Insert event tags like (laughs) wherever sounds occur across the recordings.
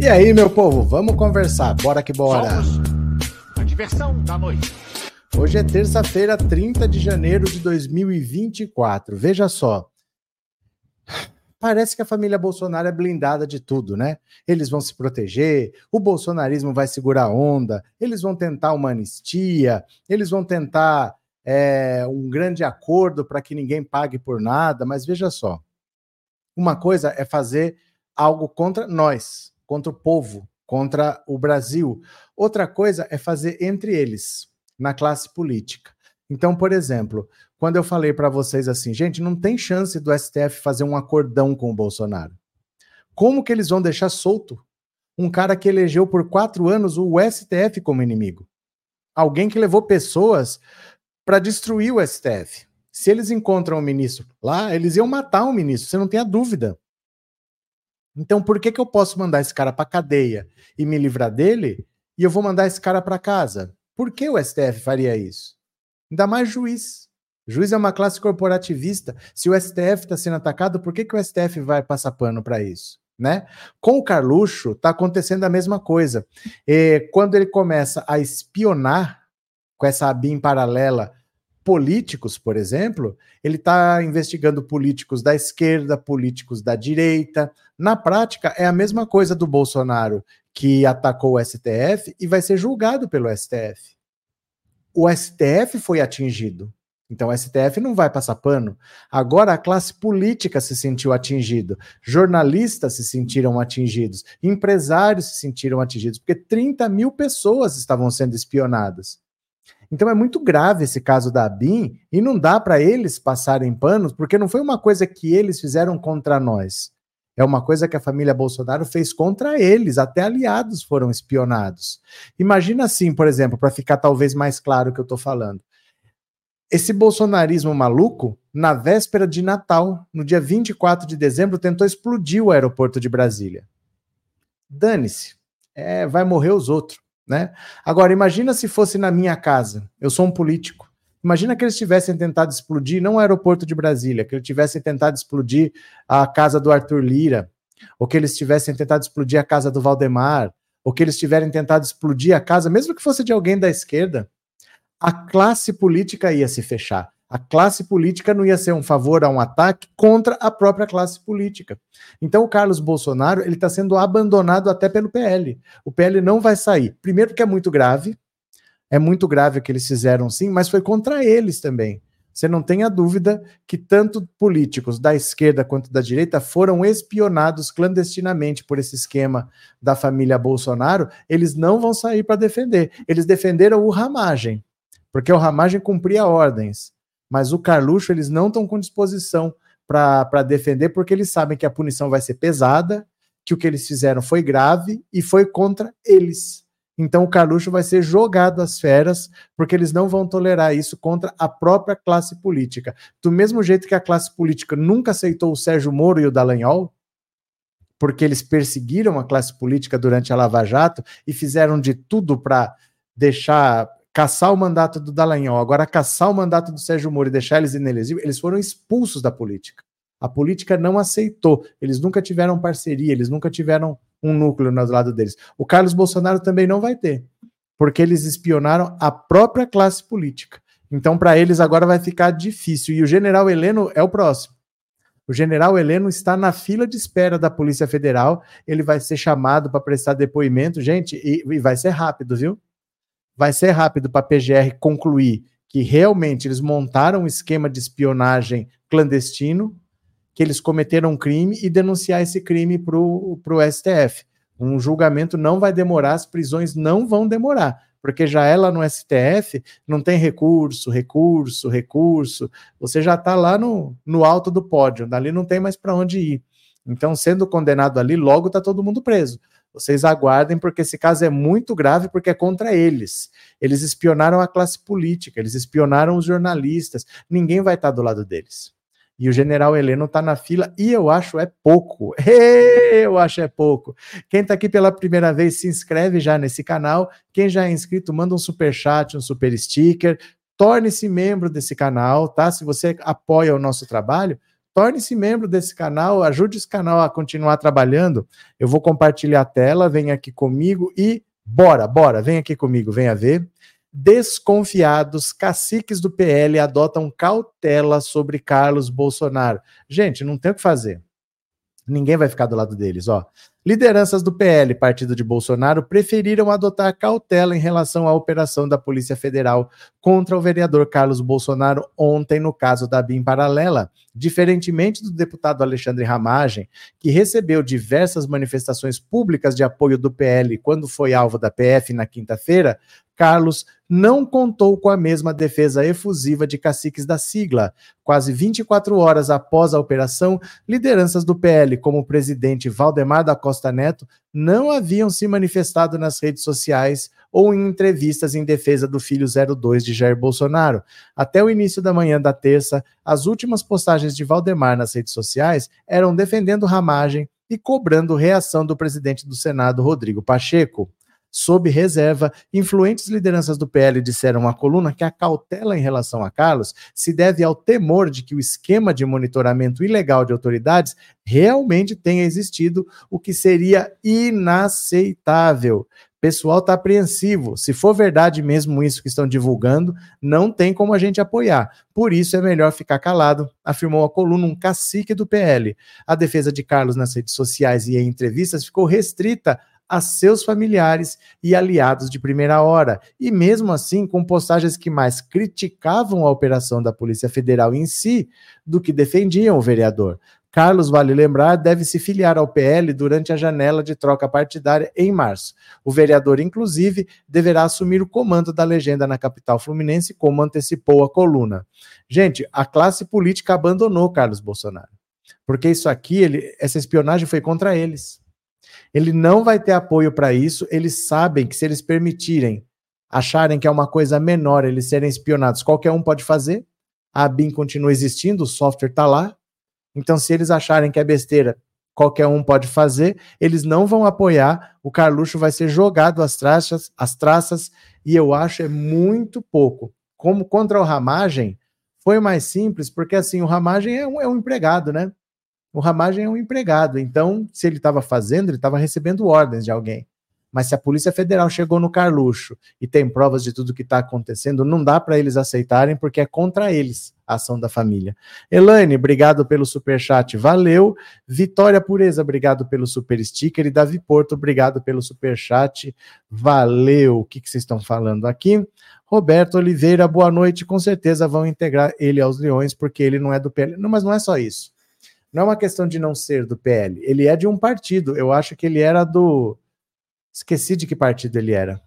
e aí, meu povo, vamos conversar. Bora que bora. A diversão da noite. Hoje é terça-feira, 30 de janeiro de 2024. Veja só. Parece que a família Bolsonaro é blindada de tudo, né? Eles vão se proteger, o bolsonarismo vai segurar a onda, eles vão tentar uma anistia, eles vão tentar é, um grande acordo para que ninguém pague por nada, mas veja só. Uma coisa é fazer algo contra nós, contra o povo, contra o Brasil. Outra coisa é fazer entre eles, na classe política. Então, por exemplo, quando eu falei para vocês assim, gente, não tem chance do STF fazer um acordão com o Bolsonaro. Como que eles vão deixar solto um cara que elegeu por quatro anos o STF como inimigo? Alguém que levou pessoas para destruir o STF. Se eles encontram o ministro lá, eles iam matar o ministro, você não tem a dúvida. Então, por que, que eu posso mandar esse cara para cadeia e me livrar dele e eu vou mandar esse cara para casa? Por que o STF faria isso? Ainda mais juiz. Juiz é uma classe corporativista. Se o STF está sendo atacado, por que, que o STF vai passar pano para isso? Né? Com o Carluxo, está acontecendo a mesma coisa. E quando ele começa a espionar com essa ABIN paralela políticos, por exemplo, ele está investigando políticos da esquerda, políticos da direita. Na prática, é a mesma coisa do Bolsonaro, que atacou o STF e vai ser julgado pelo STF. O STF foi atingido. Então o STF não vai passar pano. Agora a classe política se sentiu atingido, jornalistas se sentiram atingidos, empresários se sentiram atingidos, porque 30 mil pessoas estavam sendo espionadas. Então é muito grave esse caso da ABIN e não dá para eles passarem panos, porque não foi uma coisa que eles fizeram contra nós. É uma coisa que a família Bolsonaro fez contra eles, até aliados foram espionados. Imagina assim, por exemplo, para ficar talvez mais claro o que eu estou falando. Esse bolsonarismo maluco, na véspera de Natal, no dia 24 de dezembro, tentou explodir o aeroporto de Brasília. Dane-se, é, vai morrer os outros. Né? Agora, imagina se fosse na minha casa. Eu sou um político. Imagina que eles tivessem tentado explodir não o aeroporto de Brasília, que eles tivessem tentado explodir a casa do Arthur Lira, ou que eles tivessem tentado explodir a casa do Valdemar, ou que eles tiverem tentado explodir a casa, mesmo que fosse de alguém da esquerda. A classe política ia se fechar. A classe política não ia ser um favor a um ataque contra a própria classe política. Então o Carlos Bolsonaro ele está sendo abandonado até pelo PL. O PL não vai sair. Primeiro porque é muito grave, é muito grave o que eles fizeram sim, mas foi contra eles também. Você não tenha dúvida que tanto políticos da esquerda quanto da direita foram espionados clandestinamente por esse esquema da família Bolsonaro. Eles não vão sair para defender. Eles defenderam o Ramagem, porque o Ramagem cumpria ordens mas o Carluxo eles não estão com disposição para defender, porque eles sabem que a punição vai ser pesada, que o que eles fizeram foi grave e foi contra eles. Então o Carluxo vai ser jogado às feras, porque eles não vão tolerar isso contra a própria classe política. Do mesmo jeito que a classe política nunca aceitou o Sérgio Moro e o Dallagnol, porque eles perseguiram a classe política durante a Lava Jato e fizeram de tudo para deixar caçar o mandato do Dallagnol, agora caçar o mandato do Sérgio Moro e deixar eles inelegíveis, eles foram expulsos da política. A política não aceitou, eles nunca tiveram parceria, eles nunca tiveram um núcleo do lado deles. O Carlos Bolsonaro também não vai ter, porque eles espionaram a própria classe política. Então, para eles agora vai ficar difícil. E o general Heleno é o próximo. O general Heleno está na fila de espera da Polícia Federal. Ele vai ser chamado para prestar depoimento, gente, e, e vai ser rápido, viu? Vai ser rápido para a PGR concluir que realmente eles montaram um esquema de espionagem clandestino, que eles cometeram um crime e denunciar esse crime para o STF. Um julgamento não vai demorar, as prisões não vão demorar, porque já ela no STF não tem recurso, recurso, recurso, você já está lá no, no alto do pódio, dali não tem mais para onde ir. Então, sendo condenado ali, logo está todo mundo preso. Vocês aguardem, porque esse caso é muito grave, porque é contra eles. Eles espionaram a classe política, eles espionaram os jornalistas. Ninguém vai estar do lado deles. E o general Heleno está na fila, e eu acho é pouco. (laughs) Eu acho é pouco. Quem está aqui pela primeira vez, se inscreve já nesse canal. Quem já é inscrito, manda um super chat, um super sticker. Torne-se membro desse canal, tá? Se você apoia o nosso trabalho, torne-se membro desse canal, ajude esse canal a continuar trabalhando. Eu vou compartilhar a tela, vem aqui comigo e bora, bora, vem aqui comigo, venha ver. Desconfiados, caciques do PL adotam cautela sobre Carlos Bolsonaro. Gente, não tem o que fazer. Ninguém vai ficar do lado deles, ó. Lideranças do PL, partido de Bolsonaro, preferiram adotar cautela em relação à operação da Polícia Federal contra o vereador Carlos Bolsonaro ontem no caso da BIM Paralela, diferentemente do deputado Alexandre Ramagem, que recebeu diversas manifestações públicas de apoio do PL quando foi alvo da PF na quinta-feira, Carlos não contou com a mesma defesa efusiva de caciques da sigla. Quase 24 horas após a operação, lideranças do PL, como o presidente Valdemar da Costa Neto, não haviam se manifestado nas redes sociais ou em entrevistas em defesa do filho 02 de Jair Bolsonaro. Até o início da manhã da terça, as últimas postagens de Valdemar nas redes sociais eram defendendo ramagem e cobrando reação do presidente do Senado, Rodrigo Pacheco sob reserva, influentes lideranças do PL disseram à coluna que a cautela em relação a Carlos se deve ao temor de que o esquema de monitoramento ilegal de autoridades realmente tenha existido, o que seria inaceitável pessoal está apreensivo. Se for verdade mesmo isso que estão divulgando, não tem como a gente apoiar. Por isso é melhor ficar calado, afirmou a coluna um cacique do PL. A defesa de Carlos nas redes sociais e em entrevistas ficou restrita a seus familiares e aliados de primeira hora, e mesmo assim com postagens que mais criticavam a operação da Polícia Federal em si do que defendiam o vereador. Carlos, vale lembrar, deve se filiar ao PL durante a janela de troca partidária em março. O vereador, inclusive, deverá assumir o comando da legenda na capital fluminense, como antecipou a coluna. Gente, a classe política abandonou Carlos Bolsonaro. Porque isso aqui, ele, essa espionagem foi contra eles. Ele não vai ter apoio para isso. Eles sabem que se eles permitirem, acharem que é uma coisa menor eles serem espionados, qualquer um pode fazer. A BIM continua existindo, o software está lá. Então, se eles acharem que é besteira, qualquer um pode fazer, eles não vão apoiar. O Carluxo vai ser jogado às traças, às traças, e eu acho é muito pouco. Como contra o Ramagem, foi mais simples, porque assim, o Ramagem é um, é um empregado, né? O Ramagem é um empregado, então, se ele estava fazendo, ele estava recebendo ordens de alguém. Mas se a Polícia Federal chegou no Carluxo e tem provas de tudo que está acontecendo, não dá para eles aceitarem, porque é contra eles a ação da família. Elaine, obrigado pelo super chat, valeu. Vitória Pureza, obrigado pelo super sticker. E Davi Porto, obrigado pelo super chat, valeu. O que, vocês estão falando aqui? Roberto Oliveira, boa noite. Com certeza vão integrar ele aos Leões, porque ele não é do PL. Não, mas não é só isso não é uma questão de não ser do PL. Ele é de um partido. Eu acho que ele era do. Esqueci de que partido ele era.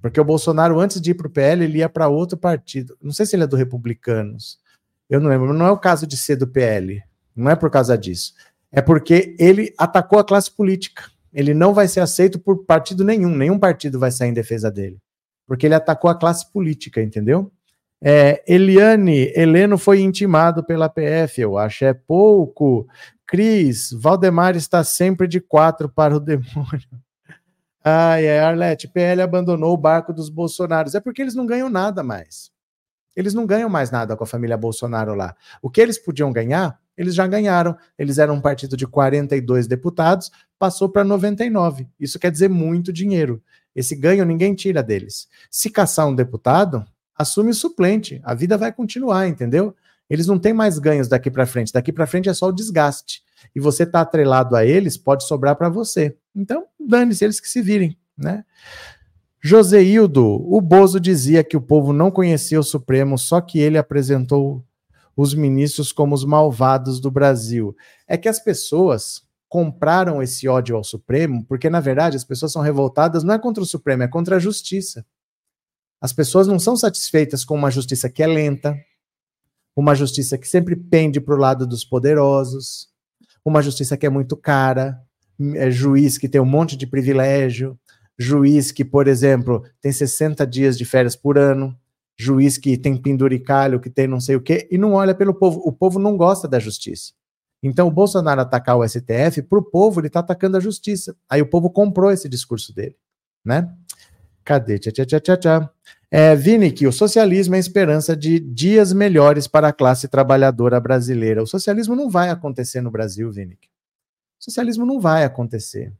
Porque o Bolsonaro, antes de ir para o PL, ele ia para outro partido. Não sei se ele é do Republicanos. Eu não lembro. Não é o caso de ser do PL. Não é por causa disso. É porque ele atacou a classe política. Ele não vai ser aceito por partido nenhum. Nenhum partido vai sair em defesa dele. Porque ele atacou a classe política, entendeu? É, Eliane, Heleno foi intimado pela PF, eu acho é pouco. Cris, Valdemar está sempre de quatro para o (laughs) demônio. Ai, é, Arlete, PL abandonou o barco dos Bolsonaros. É porque eles não ganham nada mais. Eles não ganham mais nada com a família Bolsonaro lá. O que eles podiam ganhar, eles já ganharam. Eles eram um partido de 42 deputados, passou para 99. Isso quer dizer muito dinheiro. Esse ganho ninguém tira deles. Se caçar um deputado, assume suplente. A vida vai continuar, entendeu? Eles não têm mais ganhos daqui para frente. Daqui para frente é só o desgaste. E você tá atrelado a eles, pode sobrar para você. Então, dane-se, eles que se virem, né? Joseildo, o Bozo dizia que o povo não conhecia o Supremo, só que ele apresentou os ministros como os malvados do Brasil. É que as pessoas compraram esse ódio ao Supremo, porque na verdade as pessoas são revoltadas não é contra o Supremo, é contra a justiça. As pessoas não são satisfeitas com uma justiça que é lenta, uma justiça que sempre pende para o lado dos poderosos, uma justiça que é muito cara, é juiz que tem um monte de privilégio, juiz que, por exemplo, tem 60 dias de férias por ano, juiz que tem penduricalho, que tem não sei o quê, e não olha pelo povo. O povo não gosta da justiça. Então, o Bolsonaro atacar o STF, para o povo, ele está atacando a justiça. Aí o povo comprou esse discurso dele, né? Cadê? Tchá, tchá, tchá, tchá. É, Vini, que o socialismo é a esperança de dias melhores para a classe trabalhadora brasileira. O socialismo não vai acontecer no Brasil, Vini. O socialismo não vai acontecer.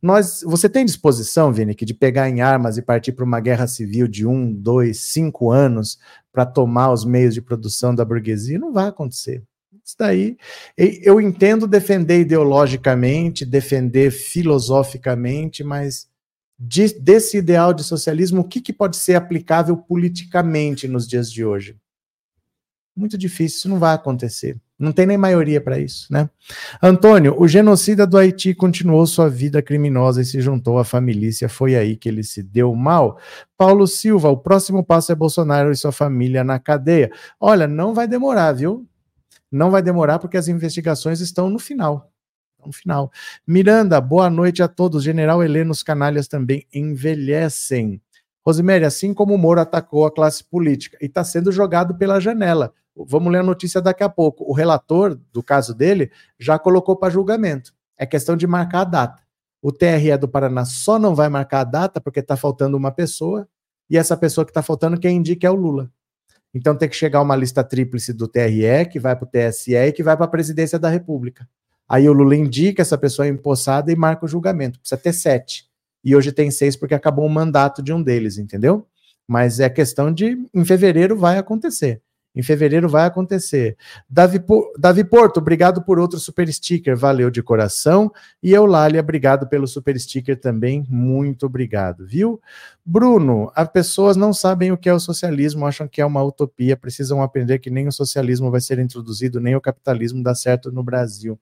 Nós, você tem disposição, Vini, de pegar em armas e partir para uma guerra civil de um, dois, cinco anos para tomar os meios de produção da burguesia? Não vai acontecer. Isso daí, eu entendo defender ideologicamente, defender filosoficamente, mas de, desse ideal de socialismo, o que, que pode ser aplicável politicamente nos dias de hoje? Muito difícil, isso não vai acontecer. Não tem nem maioria para isso, né? Antônio, o genocida do Haiti continuou sua vida criminosa e se juntou à família. Foi aí que ele se deu mal. Paulo Silva, o próximo passo é Bolsonaro e sua família na cadeia. Olha, não vai demorar, viu? Não vai demorar porque as investigações estão no final no final. Miranda, boa noite a todos. General Heleno, os canalhas também envelhecem. Rosemary, assim como o Moro atacou a classe política e está sendo jogado pela janela. Vamos ler a notícia daqui a pouco. O relator do caso dele já colocou para julgamento. É questão de marcar a data. O TRE do Paraná só não vai marcar a data porque está faltando uma pessoa e essa pessoa que está faltando, quem indica é o Lula. Então tem que chegar uma lista tríplice do TRE, que vai para o TSE e que vai para a presidência da República. Aí o Lula indica essa pessoa empossada e marca o julgamento. Precisa ter sete. E hoje tem seis porque acabou o mandato de um deles, entendeu? Mas é questão de. Em fevereiro vai acontecer. Em fevereiro vai acontecer. Davi, Davi Porto, obrigado por outro super sticker, valeu de coração. E Eulália, obrigado pelo super sticker também, muito obrigado, viu? Bruno, as pessoas não sabem o que é o socialismo, acham que é uma utopia, precisam aprender que nem o socialismo vai ser introduzido, nem o capitalismo dá certo no Brasil.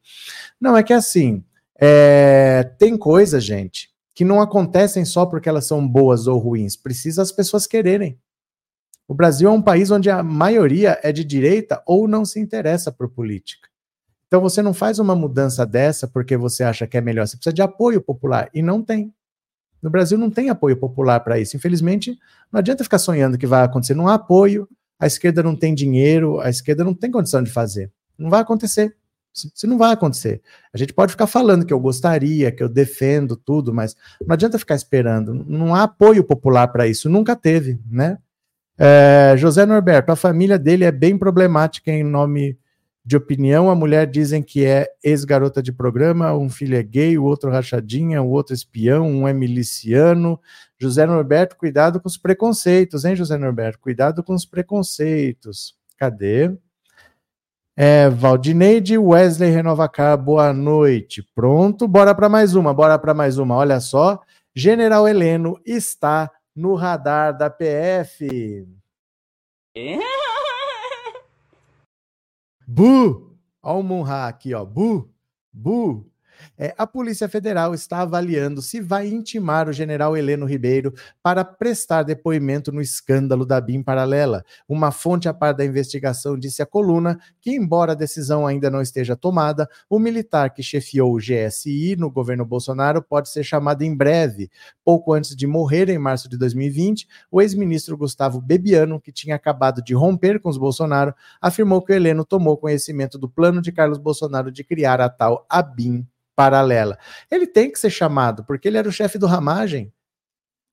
Não, é que assim, é, tem coisas, gente, que não acontecem só porque elas são boas ou ruins, precisa as pessoas quererem. O Brasil é um país onde a maioria é de direita ou não se interessa por política. Então você não faz uma mudança dessa porque você acha que é melhor, você precisa de apoio popular e não tem. No Brasil não tem apoio popular para isso. Infelizmente, não adianta ficar sonhando que vai acontecer. Não há apoio, a esquerda não tem dinheiro, a esquerda não tem condição de fazer. Não vai acontecer. Isso não vai acontecer. A gente pode ficar falando que eu gostaria, que eu defendo tudo, mas não adianta ficar esperando. Não há apoio popular para isso. Nunca teve, né? É, José Norberto, a família dele é bem problemática em nome de opinião. A mulher dizem que é ex-garota de programa, um filho é gay, o outro rachadinha, o outro espião, um é miliciano. José Norberto, cuidado com os preconceitos, hein, José Norberto? Cuidado com os preconceitos. Cadê? É, Valdineide Wesley Renovacar, boa noite. Pronto, bora para mais uma, bora para mais uma. Olha só, General Heleno está no radar da PF. Bu! Olha o Munha aqui, ó. Bu! Bu! É, a Polícia Federal está avaliando se vai intimar o general Heleno Ribeiro para prestar depoimento no escândalo da BIM paralela. Uma fonte a par da investigação disse à coluna que, embora a decisão ainda não esteja tomada, o militar que chefiou o GSI no governo Bolsonaro pode ser chamado em breve. Pouco antes de morrer, em março de 2020, o ex-ministro Gustavo Bebiano, que tinha acabado de romper com os Bolsonaro, afirmou que o Heleno tomou conhecimento do plano de Carlos Bolsonaro de criar a tal ABIN paralela. Ele tem que ser chamado, porque ele era o chefe do Ramagem.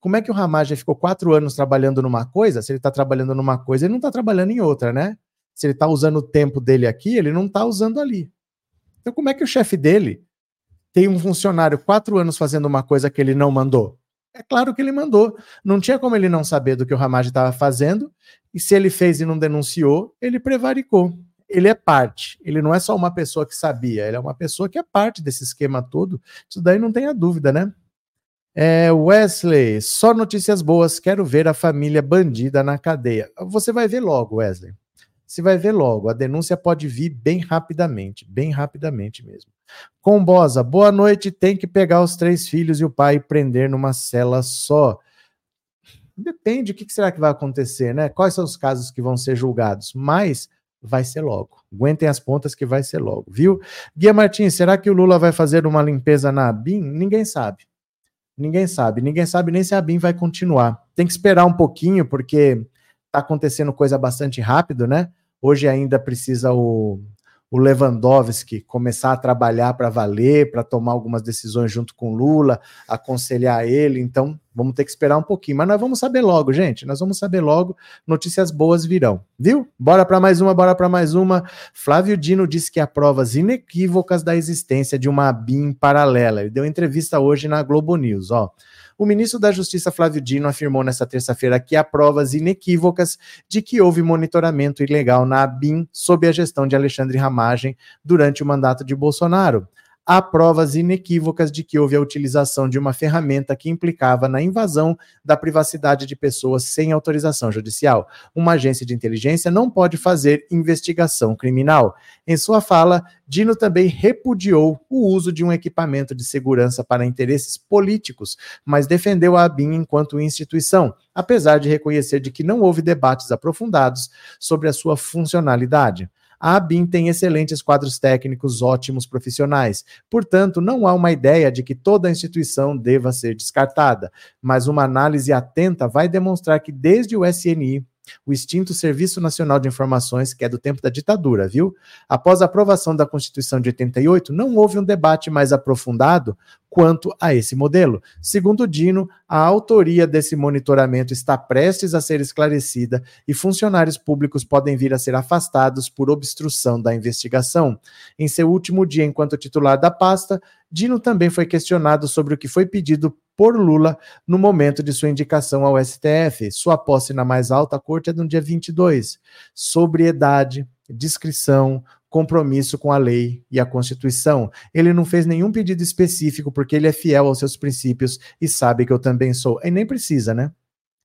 Como é que o Ramagem ficou quatro anos trabalhando numa coisa? Se ele está trabalhando numa coisa, ele não está trabalhando em outra, né? Se ele está usando o tempo dele aqui, ele não está usando ali. Então, como é que o chefe dele tem um funcionário quatro anos fazendo uma coisa que ele não mandou? É claro que ele mandou. Não tinha como ele não saber do que o Ramagem estava fazendo, e se ele fez e não denunciou, ele prevaricou ele é parte. Ele não é só uma pessoa que sabia, ele é uma pessoa que é parte desse esquema todo. Isso daí não tenha dúvida, né? É, Wesley, só notícias boas. Quero ver a família bandida na cadeia. Você vai ver logo, Wesley. Você vai ver logo. A denúncia pode vir bem rapidamente, bem rapidamente mesmo. Combosa, boa noite. Tem que pegar os três filhos e o pai e prender numa cela só. Depende, o que será que vai acontecer, né? Quais são os casos que vão ser julgados? Mas vai ser logo. Aguentem as pontas que vai ser logo, viu? Guia Martins, será que o Lula vai fazer uma limpeza na ABIN? Ninguém sabe. Ninguém sabe. Ninguém sabe nem se a ABIN vai continuar. Tem que esperar um pouquinho, porque está acontecendo coisa bastante rápido, né? Hoje ainda precisa o, o Lewandowski começar a trabalhar para valer, para tomar algumas decisões junto com Lula, aconselhar ele. Então, vamos ter que esperar um pouquinho. Mas nós vamos saber logo, gente. Nós vamos saber logo. Notícias boas virão, viu? Bora para mais uma, bora para mais uma. Flávio Dino disse que há provas inequívocas da existência de uma BIM paralela. Ele deu entrevista hoje na Globo News, ó. O ministro da Justiça Flávio Dino afirmou nesta terça-feira que há provas inequívocas de que houve monitoramento ilegal na ABIN sob a gestão de Alexandre Ramagem durante o mandato de Bolsonaro há provas inequívocas de que houve a utilização de uma ferramenta que implicava na invasão da privacidade de pessoas sem autorização judicial. Uma agência de inteligência não pode fazer investigação criminal. Em sua fala, Dino também repudiou o uso de um equipamento de segurança para interesses políticos, mas defendeu a ABIN enquanto instituição, apesar de reconhecer de que não houve debates aprofundados sobre a sua funcionalidade. A ABIN tem excelentes quadros técnicos, ótimos profissionais. Portanto, não há uma ideia de que toda a instituição deva ser descartada, mas uma análise atenta vai demonstrar que desde o SNI, o extinto Serviço Nacional de Informações, que é do tempo da ditadura, viu? Após a aprovação da Constituição de 88, não houve um debate mais aprofundado quanto a esse modelo. Segundo Dino, a autoria desse monitoramento está prestes a ser esclarecida e funcionários públicos podem vir a ser afastados por obstrução da investigação. Em seu último dia enquanto titular da pasta, Dino também foi questionado sobre o que foi pedido por Lula no momento de sua indicação ao STF. Sua posse na mais alta corte é no dia 22. Sobriedade, discrição, compromisso com a lei e a Constituição. Ele não fez nenhum pedido específico porque ele é fiel aos seus princípios e sabe que eu também sou. E nem precisa, né?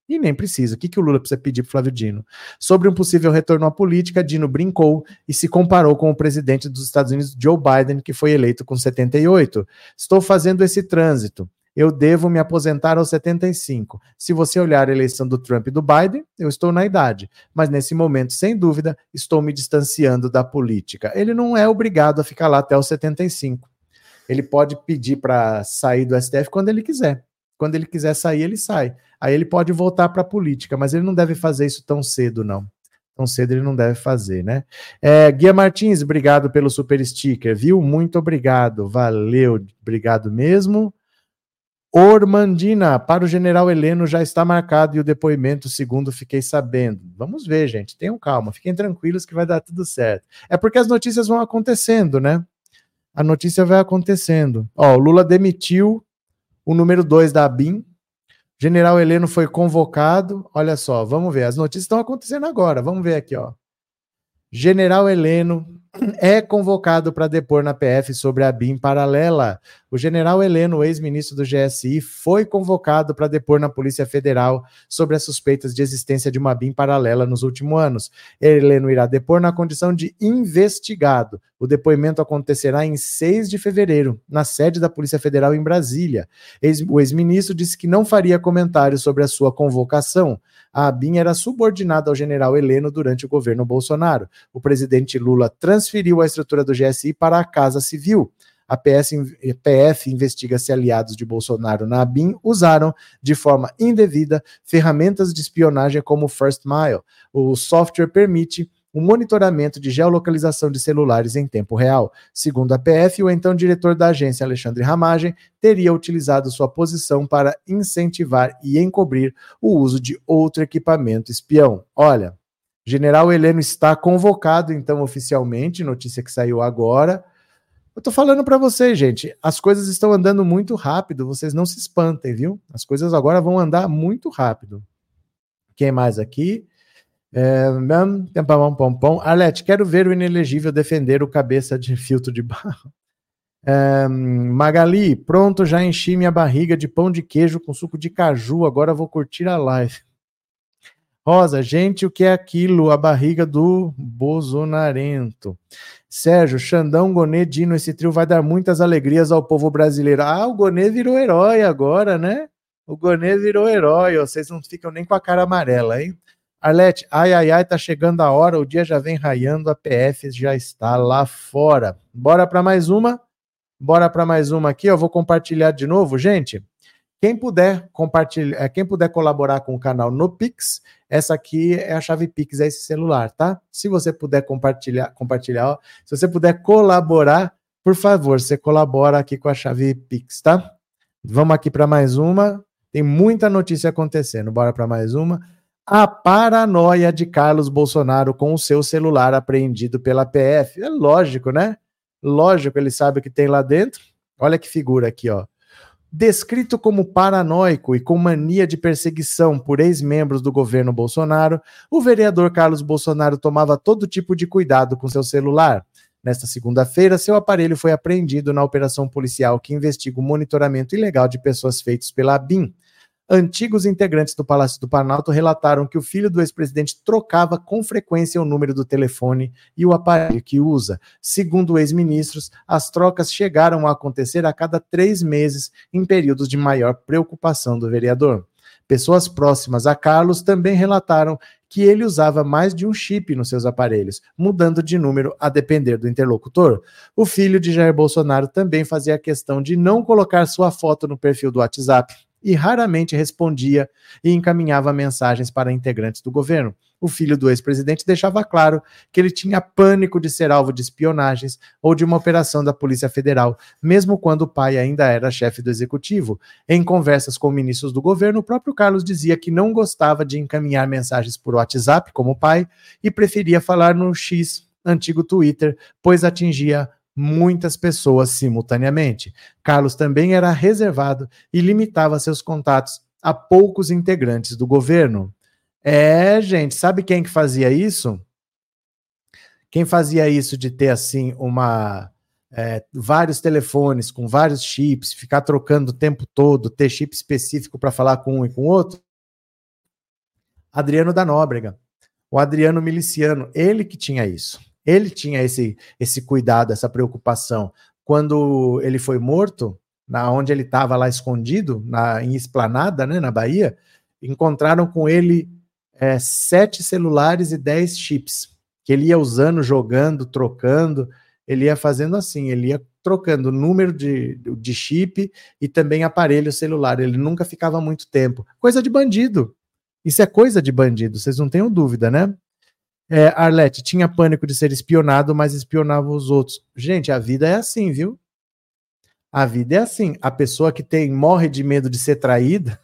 E nem precisa. O que, que o Lula precisa pedir para Flávio Dino? Sobre um possível retorno à política, Dino brincou e se comparou com o presidente dos Estados Unidos, Joe Biden, que foi eleito com 78. Estou fazendo esse trânsito eu devo me aposentar aos 75. Se você olhar a eleição do Trump e do Biden, eu estou na idade, mas nesse momento, sem dúvida, estou me distanciando da política. Ele não é obrigado a ficar lá até os 75. Ele pode pedir para sair do STF quando ele quiser. Quando ele quiser sair, ele sai. Aí ele pode voltar para a política, mas ele não deve fazer isso tão cedo, não. Tão cedo ele não deve fazer, né? É, Guia Martins, obrigado pelo super sticker, viu? Muito obrigado, valeu, obrigado mesmo. Ormandina, para o general Heleno já está marcado e o depoimento, segundo fiquei sabendo. Vamos ver, gente, tenham calma, fiquem tranquilos que vai dar tudo certo. É porque as notícias vão acontecendo, né? A notícia vai acontecendo. Ó, Lula demitiu o número 2 da ABIN. General Heleno foi convocado. Olha só, vamos ver. As notícias estão acontecendo agora. Vamos ver aqui, ó. General Heleno é convocado para depor na PF sobre a BIM paralela. O general Heleno, ex-ministro do GSI, foi convocado para depor na Polícia Federal sobre as suspeitas de existência de uma BIM paralela nos últimos anos. Heleno irá depor na condição de investigado. O depoimento acontecerá em 6 de fevereiro, na sede da Polícia Federal em Brasília. O ex-ministro disse que não faria comentários sobre a sua convocação. A ABIN era subordinada ao general Heleno durante o governo Bolsonaro. O presidente Lula transferiu a estrutura do GSI para a Casa Civil. A PS, PF investiga se aliados de Bolsonaro na ABIN usaram de forma indevida ferramentas de espionagem como First Mile. O software permite o monitoramento de geolocalização de celulares em tempo real. Segundo a PF, o então diretor da agência, Alexandre Ramagem, teria utilizado sua posição para incentivar e encobrir o uso de outro equipamento espião. Olha, General Heleno está convocado, então, oficialmente, notícia que saiu agora. Eu tô falando para vocês, gente, as coisas estão andando muito rápido, vocês não se espantem, viu? As coisas agora vão andar muito rápido. Quem mais aqui? É, Arlete, quero ver o inelegível defender o cabeça de filtro de barro. (laughs) É, Magali, pronto, já enchi minha barriga de pão de queijo com suco de caju, agora vou curtir a live. Rosa, gente, o que é aquilo? A barriga do Bozonarento. Sérgio, Xandão, Gonê, Dino, esse trio vai dar muitas alegrias ao povo brasileiro. Ah, o Gonê virou herói agora, né? O Gonê virou herói, vocês não ficam nem com a cara amarela, hein? Arlete, ai, ai, ai, tá chegando a hora, o dia já vem raiando, a PF já está lá fora. Bora para mais uma? Bora para mais uma aqui, eu vou compartilhar de novo, gente. Quem puder compartilhar, é, quem puder colaborar com o canal no Pix, essa aqui é a chave Pix, é esse celular, tá? Se você puder compartilhar, compartilhar, ó, se você puder colaborar, por favor, você colabora aqui com a chave Pix, tá? Vamos aqui para mais uma. Tem muita notícia acontecendo. Bora para mais uma. A paranoia de Carlos Bolsonaro com o seu celular apreendido pela PF. É lógico, né? Lógico, ele sabe o que tem lá dentro. Olha que figura aqui, ó. Descrito como paranoico e com mania de perseguição por ex-membros do governo Bolsonaro, o vereador Carlos Bolsonaro tomava todo tipo de cuidado com seu celular. Nesta segunda-feira, seu aparelho foi apreendido na operação policial que investiga o monitoramento ilegal de pessoas feitos pela ABIN. Antigos integrantes do Palácio do Planalto relataram que o filho do ex-presidente trocava com frequência o número do telefone e o aparelho que usa. Segundo ex-ministros, as trocas chegaram a acontecer a cada três meses, em períodos de maior preocupação do vereador. Pessoas próximas a Carlos também relataram que ele usava mais de um chip nos seus aparelhos, mudando de número a depender do interlocutor. O filho de Jair Bolsonaro também fazia questão de não colocar sua foto no perfil do WhatsApp e raramente respondia e encaminhava mensagens para integrantes do governo. O filho do ex-presidente deixava claro que ele tinha pânico de ser alvo de espionagens ou de uma operação da Polícia Federal, mesmo quando o pai ainda era chefe do executivo. Em conversas com ministros do governo, o próprio Carlos dizia que não gostava de encaminhar mensagens por WhatsApp, como o pai, e preferia falar no X, antigo Twitter, pois atingia muitas pessoas simultaneamente. Carlos também era reservado e limitava seus contatos a poucos integrantes do governo. É, gente, sabe quem que fazia isso? Quem fazia isso de ter assim uma é, vários telefones com vários chips, ficar trocando o tempo todo, ter chip específico para falar com um e com outro? Adriano da Nóbrega, o Adriano Miliciano, ele que tinha isso. Ele tinha esse, esse cuidado, essa preocupação. Quando ele foi morto, na onde ele estava lá escondido, na, em Esplanada, né, na Bahia, encontraram com ele é, sete celulares e dez chips, que ele ia usando, jogando, trocando, ele ia fazendo assim, ele ia trocando número de, de chip e também aparelho celular, ele nunca ficava muito tempo. Coisa de bandido. Isso é coisa de bandido, vocês não tenham dúvida, né? É, Arlete, tinha pânico de ser espionado, mas espionava os outros. Gente, a vida é assim, viu? A vida é assim. A pessoa que tem morre de medo de ser traída.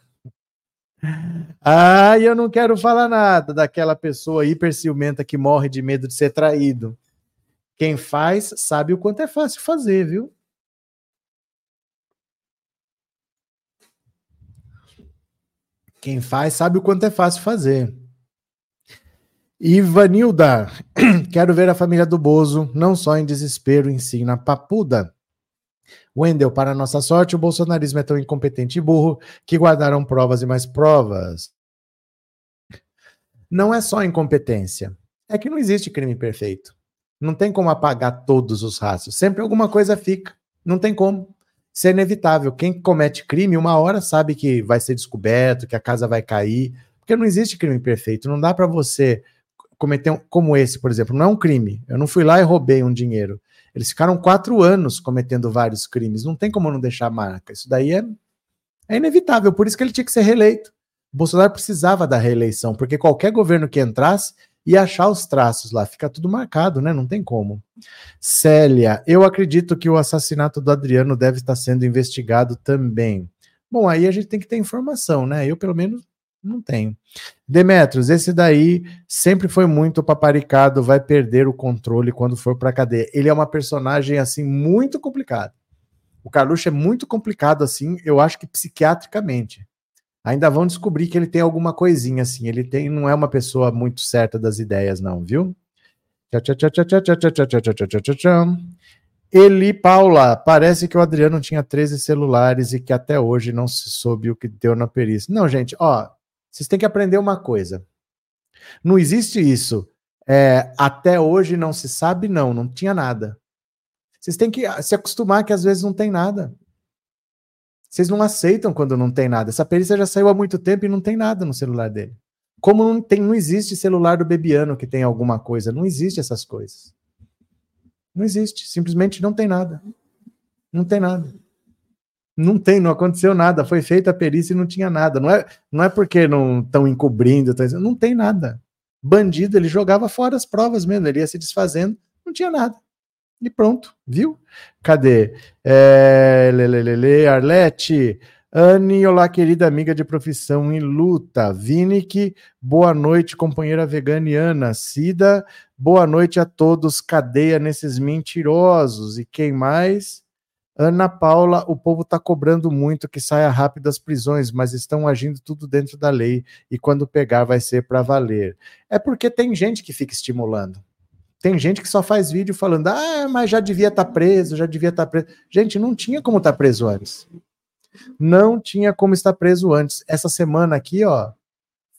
(laughs) Ah, eu não quero falar nada daquela pessoa hiper ciumenta que morre de medo de ser traído. Quem faz sabe o quanto é fácil fazer, viu? Quem faz sabe o quanto é fácil fazer. Ivanilda, (clears throat) quero ver a família do Bozo, não só em desespero, ensina papuda. Wendel, para nossa sorte, o bolsonarismo é tão incompetente e burro que guardaram provas e mais provas. Não é só incompetência, é que não existe crime perfeito. Não tem como apagar todos os rastros. Sempre alguma coisa fica. Não tem como. Isso é inevitável. Quem comete crime, uma hora sabe que vai ser descoberto, que a casa vai cair, porque não existe crime perfeito. Não dá para você cometer um, como esse, por exemplo, não é um crime. Eu não fui lá e roubei um dinheiro. Eles ficaram quatro anos cometendo vários crimes. Não tem como não deixar marca. Isso daí é, é inevitável. Por isso que ele tinha que ser reeleito. O Bolsonaro precisava da reeleição, porque qualquer governo que entrasse ia achar os traços lá. Fica tudo marcado, né? Não tem como. Célia, eu acredito que o assassinato do Adriano deve estar sendo investigado também. Bom, aí a gente tem que ter informação, né? Eu, pelo menos, não tenho. Demetrios, esse daí sempre foi muito paparicado, vai perder o controle quando for para cadeia. Ele é uma personagem assim muito complicado. O Carluxo é muito complicado assim, eu acho que psiquiatricamente. Ainda vão descobrir que ele tem alguma coisinha assim. Ele tem, não é uma pessoa muito certa das ideias, não, viu? Eli Paula, parece que o Adriano tinha 13 celulares e que até hoje não se soube o que deu na perícia. Não, gente, ó, vocês têm que aprender uma coisa. Não existe isso. É, até hoje não se sabe, não, não tinha nada. Vocês têm que se acostumar que às vezes não tem nada. Vocês não aceitam quando não tem nada. Essa perícia já saiu há muito tempo e não tem nada no celular dele. Como não, tem, não existe celular do Bebiano que tem alguma coisa. Não existe essas coisas. Não existe. Simplesmente não tem nada. Não tem nada. Não tem, não aconteceu nada. Foi feita a perícia e não tinha nada. Não é, não é porque não estão encobrindo, tão, não tem nada. Bandido, ele jogava fora as provas mesmo, ele ia se desfazendo, não tinha nada. E pronto, viu? Cadê? É, lelelele, Arlete, Anne, olá, querida amiga de profissão em luta. Vinick, boa noite, companheira veganiana. Cida, boa noite a todos. Cadeia nesses mentirosos. E quem mais? Ana Paula, o povo está cobrando muito que saia rápido das prisões, mas estão agindo tudo dentro da lei e quando pegar vai ser para valer. É porque tem gente que fica estimulando. Tem gente que só faz vídeo falando, ah, mas já devia estar tá preso, já devia estar tá preso. Gente, não tinha como estar tá preso antes. Não tinha como estar preso antes. Essa semana aqui, ó,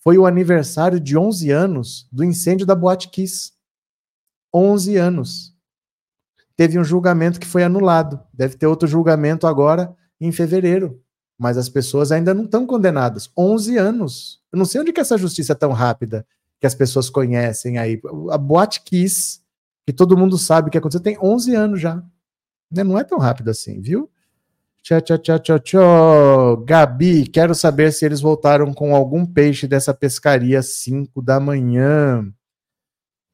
foi o aniversário de 11 anos do incêndio da Boate Kiss. 11 anos teve um julgamento que foi anulado. Deve ter outro julgamento agora em fevereiro. Mas as pessoas ainda não estão condenadas. 11 anos. Eu não sei onde que essa justiça é tão rápida que as pessoas conhecem aí. A Boate Kiss, que todo mundo sabe o que aconteceu, tem 11 anos já. Né? Não é tão rápido assim, viu? Tchau, tchau, tchau, tchau, tchau. Gabi, quero saber se eles voltaram com algum peixe dessa pescaria às 5 da manhã.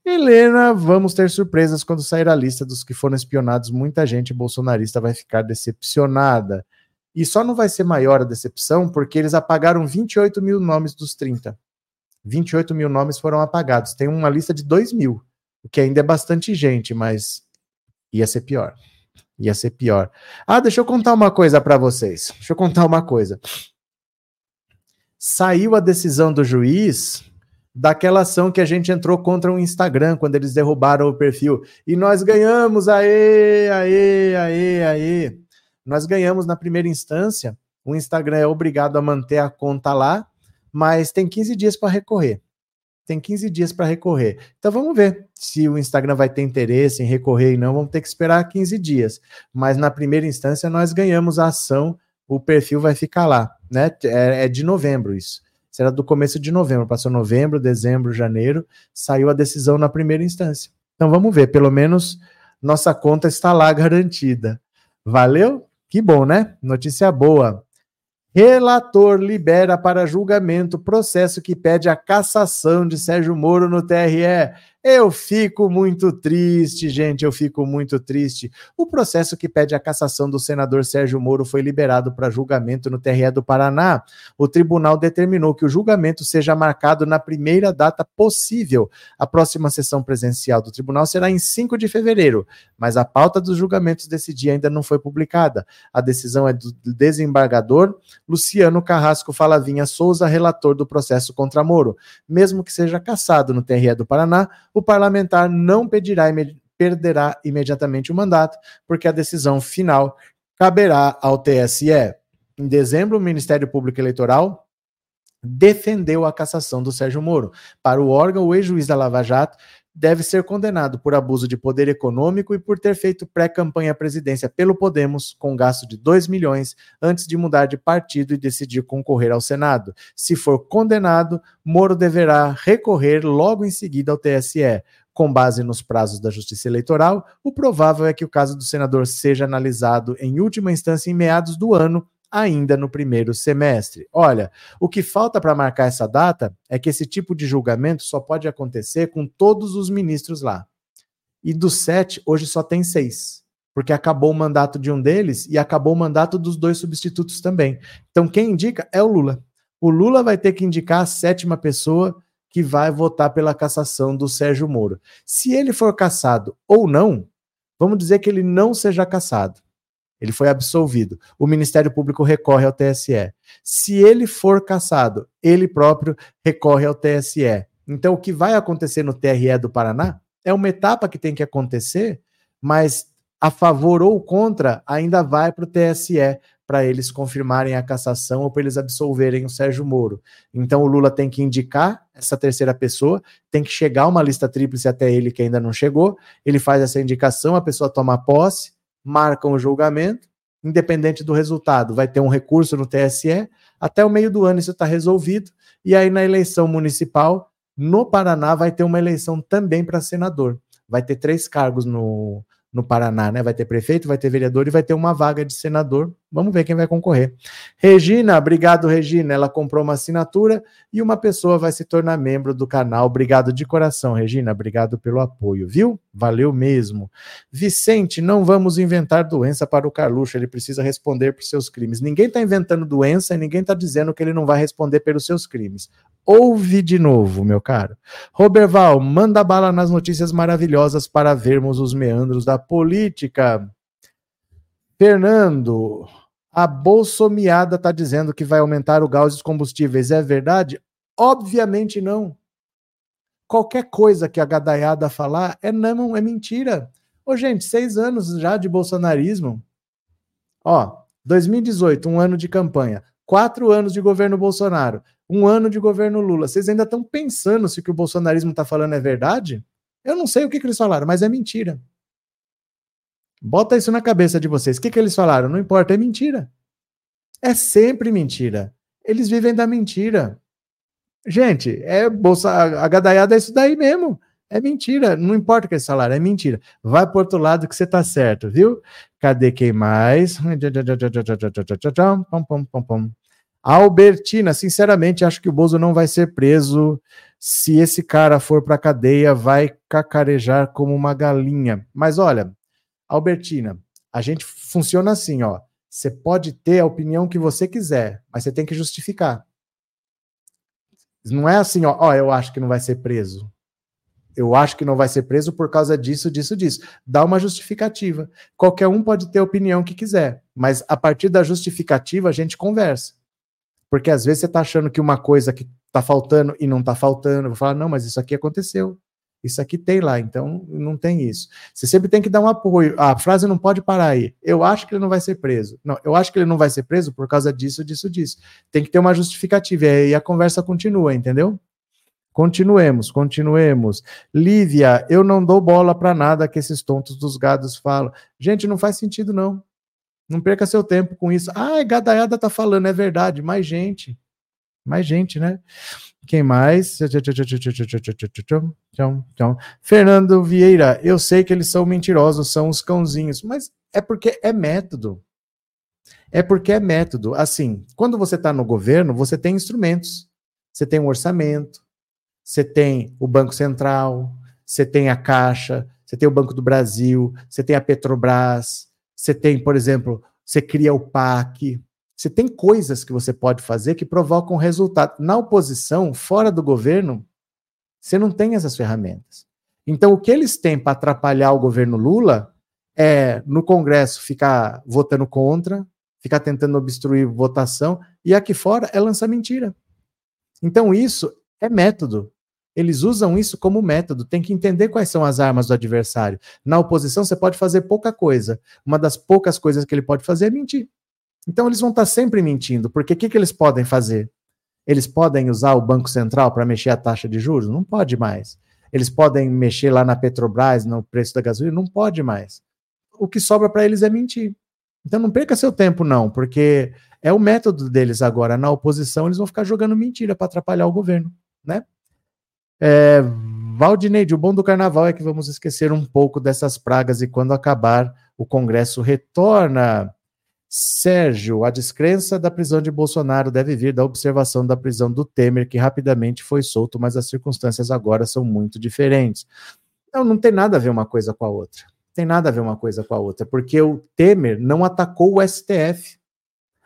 Helena, vamos ter surpresas quando sair a lista dos que foram espionados. Muita gente bolsonarista vai ficar decepcionada. E só não vai ser maior a decepção porque eles apagaram 28 mil nomes dos 30. 28 mil nomes foram apagados. Tem uma lista de 2 mil, o que ainda é bastante gente, mas ia ser pior. Ia ser pior. Ah, deixa eu contar uma coisa para vocês. Deixa eu contar uma coisa. Saiu a decisão do juiz daquela ação que a gente entrou contra o Instagram quando eles derrubaram o perfil. E nós ganhamos, aê, aê, aê, aê. Nós ganhamos na primeira instância. O Instagram é obrigado a manter a conta lá, mas tem 15 dias para recorrer. Tem 15 dias para recorrer. Então vamos ver se o Instagram vai ter interesse em recorrer e não. Vamos ter que esperar 15 dias. Mas na primeira instância nós ganhamos a ação, o perfil vai ficar lá, né? É, é de novembro isso será do começo de novembro. Passou novembro, dezembro, janeiro, saiu a decisão na primeira instância. Então vamos ver, pelo menos nossa conta está lá garantida. Valeu? Que bom, né? Notícia boa. Relator libera para julgamento processo que pede a cassação de Sérgio Moro no TRE. Eu fico muito triste, gente, eu fico muito triste. O processo que pede a cassação do senador Sérgio Moro foi liberado para julgamento no TRE do Paraná. O tribunal determinou que o julgamento seja marcado na primeira data possível. A próxima sessão presencial do tribunal será em 5 de fevereiro, mas a pauta dos julgamentos desse dia ainda não foi publicada. A decisão é do desembargador Luciano Carrasco Falavinha Souza, relator do processo contra Moro. Mesmo que seja cassado no TRE do Paraná, o parlamentar não pedirá perderá imediatamente o mandato, porque a decisão final caberá ao TSE. Em dezembro, o Ministério Público Eleitoral defendeu a cassação do Sérgio Moro. Para o órgão, o ex-juiz da Lava Jato deve ser condenado por abuso de poder econômico e por ter feito pré-campanha à presidência pelo Podemos, com gasto de 2 milhões, antes de mudar de partido e decidir concorrer ao Senado. Se for condenado, Moro deverá recorrer logo em seguida ao TSE. Com base nos prazos da Justiça Eleitoral, o provável é que o caso do senador seja analisado em última instância em meados do ano ainda no primeiro semestre. Olha, o que falta para marcar essa data é que esse tipo de julgamento só pode acontecer com todos os ministros lá. E dos sete, hoje só tem seis, porque acabou o mandato de um deles e acabou o mandato dos dois substitutos também. Então, quem indica é o Lula. O Lula vai ter que indicar a sétima pessoa que vai votar pela cassação do Sérgio Moro. Se ele for cassado ou não, vamos dizer que ele não seja cassado ele foi absolvido. O Ministério Público recorre ao TSE. Se ele for cassado, ele próprio recorre ao TSE. Então, o que vai acontecer no TRE do Paraná é uma etapa que tem que acontecer, mas a favor ou contra ainda vai para o TSE para eles confirmarem a cassação ou para eles absolverem o Sérgio Moro. Então o Lula tem que indicar essa terceira pessoa, tem que chegar uma lista tríplice até ele que ainda não chegou, ele faz essa indicação, a pessoa toma posse, marcam o julgamento, independente do resultado, vai ter um recurso no TSE, até o meio do ano isso está resolvido, e aí na eleição municipal, no Paraná, vai ter uma eleição também para senador. Vai ter três cargos no, no Paraná, né? Vai ter prefeito, vai ter vereador e vai ter uma vaga de senador. Vamos ver quem vai concorrer. Regina, obrigado, Regina. Ela comprou uma assinatura e uma pessoa vai se tornar membro do canal. Obrigado de coração, Regina. Obrigado pelo apoio, viu? Valeu mesmo. Vicente, não vamos inventar doença para o Carluxo. Ele precisa responder por seus crimes. Ninguém está inventando doença e ninguém está dizendo que ele não vai responder pelos seus crimes. Ouve de novo, meu caro. Roberval, manda bala nas notícias maravilhosas para vermos os meandros da política. Fernando, a bolsomiada está dizendo que vai aumentar o gás dos combustíveis. É verdade? Obviamente não. Qualquer coisa que a gadaiada falar é não, é mentira. Ô, gente, seis anos já de bolsonarismo. Ó, 2018, um ano de campanha. Quatro anos de governo Bolsonaro um ano de governo Lula. Vocês ainda estão pensando se o que o bolsonarismo está falando é verdade? Eu não sei o que, que, eles falaram, mas é mentira. Bota isso na cabeça de vocês. O que, que eles falaram? Não importa, é mentira. É sempre mentira. Eles vivem da mentira. Gente, é bolsa, a gadaiada é isso daí mesmo. É mentira. Não importa que eles falaram, é mentira. Vai pro outro lado que você tá certo, viu? Cadê quem mais? Albertina, sinceramente, acho que o Bozo não vai ser preso. Se esse cara for para cadeia, vai cacarejar como uma galinha. Mas olha, Albertina, a gente funciona assim, ó. Você pode ter a opinião que você quiser, mas você tem que justificar. Não é assim, ó, ó, eu acho que não vai ser preso. Eu acho que não vai ser preso por causa disso, disso, disso. Dá uma justificativa. Qualquer um pode ter a opinião que quiser, mas a partir da justificativa a gente conversa. Porque às vezes você está achando que uma coisa que está faltando e não está faltando, eu vou falar, não, mas isso aqui aconteceu. Isso aqui tem lá, então não tem isso. Você sempre tem que dar um apoio. A frase não pode parar aí. Eu acho que ele não vai ser preso. Não, eu acho que ele não vai ser preso por causa disso, disso, disso. Tem que ter uma justificativa. E aí a conversa continua, entendeu? Continuemos, continuemos. Lívia, eu não dou bola para nada que esses tontos dos gados falam. Gente, não faz sentido, não. Não perca seu tempo com isso. Ah, Gadaiada tá falando, é verdade. Mais gente. Mais gente, né? Quem mais? Fernando Vieira, eu sei que eles são mentirosos, são os cãozinhos, mas é porque é método. É porque é método. Assim, quando você está no governo, você tem instrumentos. Você tem um orçamento, você tem o Banco Central, você tem a Caixa, você tem o Banco do Brasil, você tem a Petrobras, você tem, por exemplo, você cria o PAC. Você tem coisas que você pode fazer que provocam resultado. Na oposição, fora do governo, você não tem essas ferramentas. Então, o que eles têm para atrapalhar o governo Lula é, no Congresso, ficar votando contra, ficar tentando obstruir votação, e aqui fora é lançar mentira. Então, isso é método. Eles usam isso como método, tem que entender quais são as armas do adversário. Na oposição, você pode fazer pouca coisa. Uma das poucas coisas que ele pode fazer é mentir. Então, eles vão estar sempre mentindo, porque o que, que eles podem fazer? Eles podem usar o Banco Central para mexer a taxa de juros? Não pode mais. Eles podem mexer lá na Petrobras, no preço da gasolina? Não pode mais. O que sobra para eles é mentir. Então, não perca seu tempo, não, porque é o método deles agora. Na oposição, eles vão ficar jogando mentira para atrapalhar o governo, né? É, Valdineide, o bom do carnaval é que vamos esquecer um pouco dessas pragas e quando acabar, o Congresso retorna. Sérgio, a descrença da prisão de Bolsonaro deve vir da observação da prisão do Temer, que rapidamente foi solto, mas as circunstâncias agora são muito diferentes. Não, não tem nada a ver uma coisa com a outra. Tem nada a ver uma coisa com a outra, porque o Temer não atacou o STF.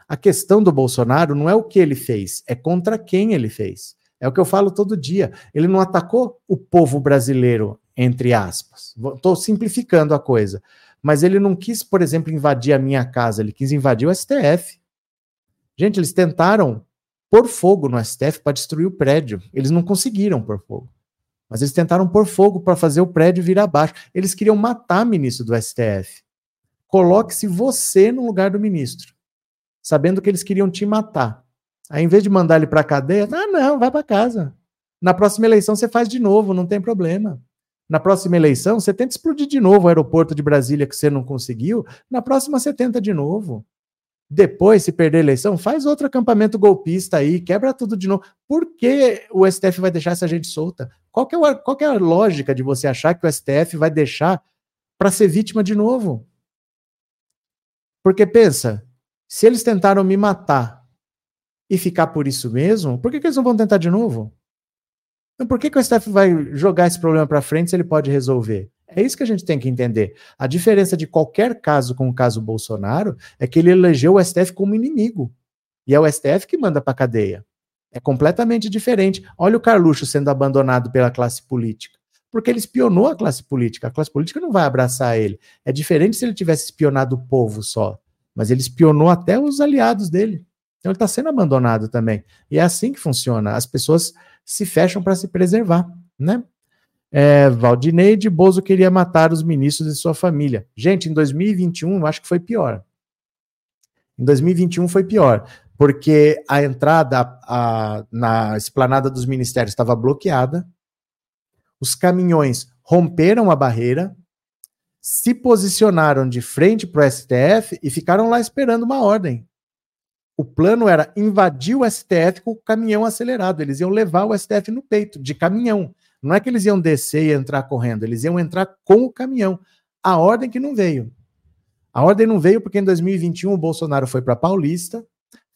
A questão do Bolsonaro não é o que ele fez, é contra quem ele fez. É o que eu falo todo dia. Ele não atacou o povo brasileiro, entre aspas. Estou simplificando a coisa. Mas ele não quis, por exemplo, invadir a minha casa, ele quis invadir o STF. Gente, eles tentaram pôr fogo no STF para destruir o prédio. Eles não conseguiram pôr fogo. Mas eles tentaram pôr fogo para fazer o prédio vir abaixo. Eles queriam matar o ministro do STF. Coloque-se você no lugar do ministro, sabendo que eles queriam te matar. Aí, em vez de mandar ele para a cadeia, ah, não, vai para casa. Na próxima eleição você faz de novo, não tem problema. Na próxima eleição, você tenta explodir de novo o aeroporto de Brasília que você não conseguiu. Na próxima, você tenta de novo. Depois, se perder a eleição, faz outro acampamento golpista aí, quebra tudo de novo. Por que o STF vai deixar essa gente solta? Qual, é, o, qual é a lógica de você achar que o STF vai deixar para ser vítima de novo. Porque pensa, se eles tentaram me matar e ficar por isso mesmo, por que, que eles não vão tentar de novo? Então, por que, que o STF vai jogar esse problema para frente se ele pode resolver? É isso que a gente tem que entender. A diferença de qualquer caso com o caso Bolsonaro é que ele elegeu o STF como inimigo. E é o STF que manda para cadeia. É completamente diferente. Olha o Carluxo sendo abandonado pela classe política. Porque ele espionou a classe política. A classe política não vai abraçar ele. É diferente se ele tivesse espionado o povo só. Mas ele espionou até os aliados dele. Então ele está sendo abandonado também. E é assim que funciona. As pessoas se fecham para se preservar, né? É, Valdinei de Bozo queria matar os ministros de sua família. Gente, em 2021 eu acho que foi pior. Em 2021 foi pior, porque a entrada a, na esplanada dos ministérios estava bloqueada, os caminhões romperam a barreira, se posicionaram de frente para o STF e ficaram lá esperando uma ordem. O plano era invadir o STF com o caminhão acelerado. Eles iam levar o STF no peito, de caminhão. Não é que eles iam descer e entrar correndo, eles iam entrar com o caminhão. A ordem que não veio. A ordem não veio porque em 2021 o Bolsonaro foi para Paulista,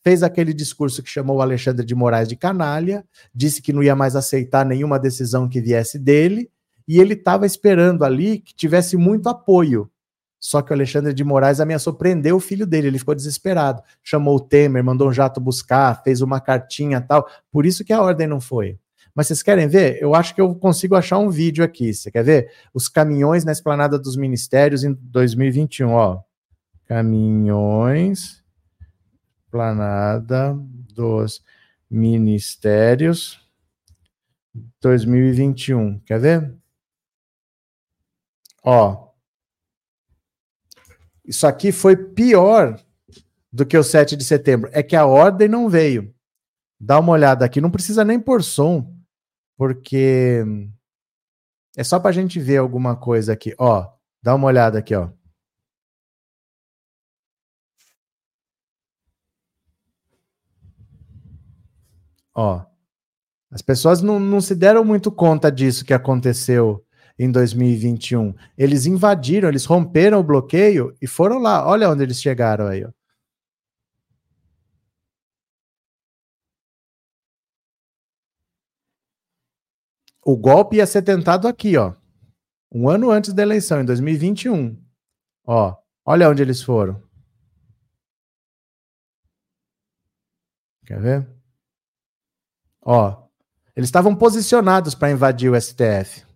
fez aquele discurso que chamou o Alexandre de Moraes de canalha, disse que não ia mais aceitar nenhuma decisão que viesse dele, e ele estava esperando ali que tivesse muito apoio. Só que o Alexandre de Moraes ameaçou prender o filho dele, ele ficou desesperado. Chamou o Temer, mandou um jato buscar, fez uma cartinha tal. Por isso que a ordem não foi. Mas vocês querem ver? Eu acho que eu consigo achar um vídeo aqui. Você quer ver? Os caminhões na esplanada dos ministérios em 2021, ó. Caminhões, esplanada dos ministérios 2021. Quer ver? Ó, isso aqui foi pior do que o 7 de setembro. É que a ordem não veio. Dá uma olhada aqui. Não precisa nem pôr som, porque é só para a gente ver alguma coisa aqui. Ó, dá uma olhada aqui, ó. Ó, as pessoas não, não se deram muito conta disso que aconteceu em 2021. Eles invadiram, eles romperam o bloqueio e foram lá. Olha onde eles chegaram aí. Ó. O golpe ia ser tentado aqui, ó. Um ano antes da eleição, em 2021. Ó, olha onde eles foram. Quer ver? Ó, eles estavam posicionados para invadir o STF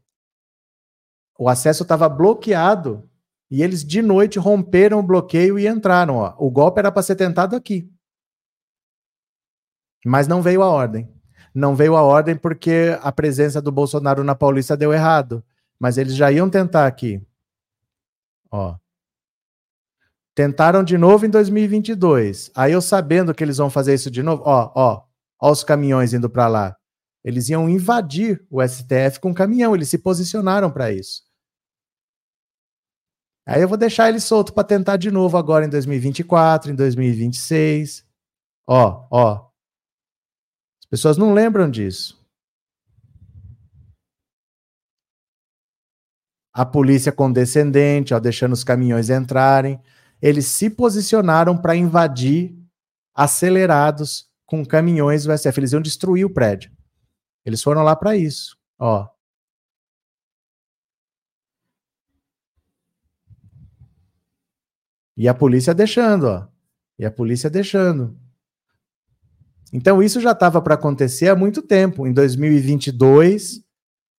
o acesso estava bloqueado e eles de noite romperam o bloqueio e entraram. Ó. O golpe era para ser tentado aqui. Mas não veio a ordem. Não veio a ordem porque a presença do Bolsonaro na Paulista deu errado. Mas eles já iam tentar aqui. Ó. Tentaram de novo em 2022. Aí eu sabendo que eles vão fazer isso de novo, ó, ó, ó os caminhões indo para lá. Eles iam invadir o STF com caminhão, eles se posicionaram para isso. Aí eu vou deixar ele solto para tentar de novo agora em 2024, em 2026. Ó, ó. As pessoas não lembram disso. A polícia condescendente, ó, deixando os caminhões entrarem. Eles se posicionaram para invadir acelerados com caminhões do SF. Eles iam destruir o prédio. Eles foram lá para isso. Ó, E a polícia deixando, ó. E a polícia deixando. Então isso já estava para acontecer há muito tempo. Em 2022,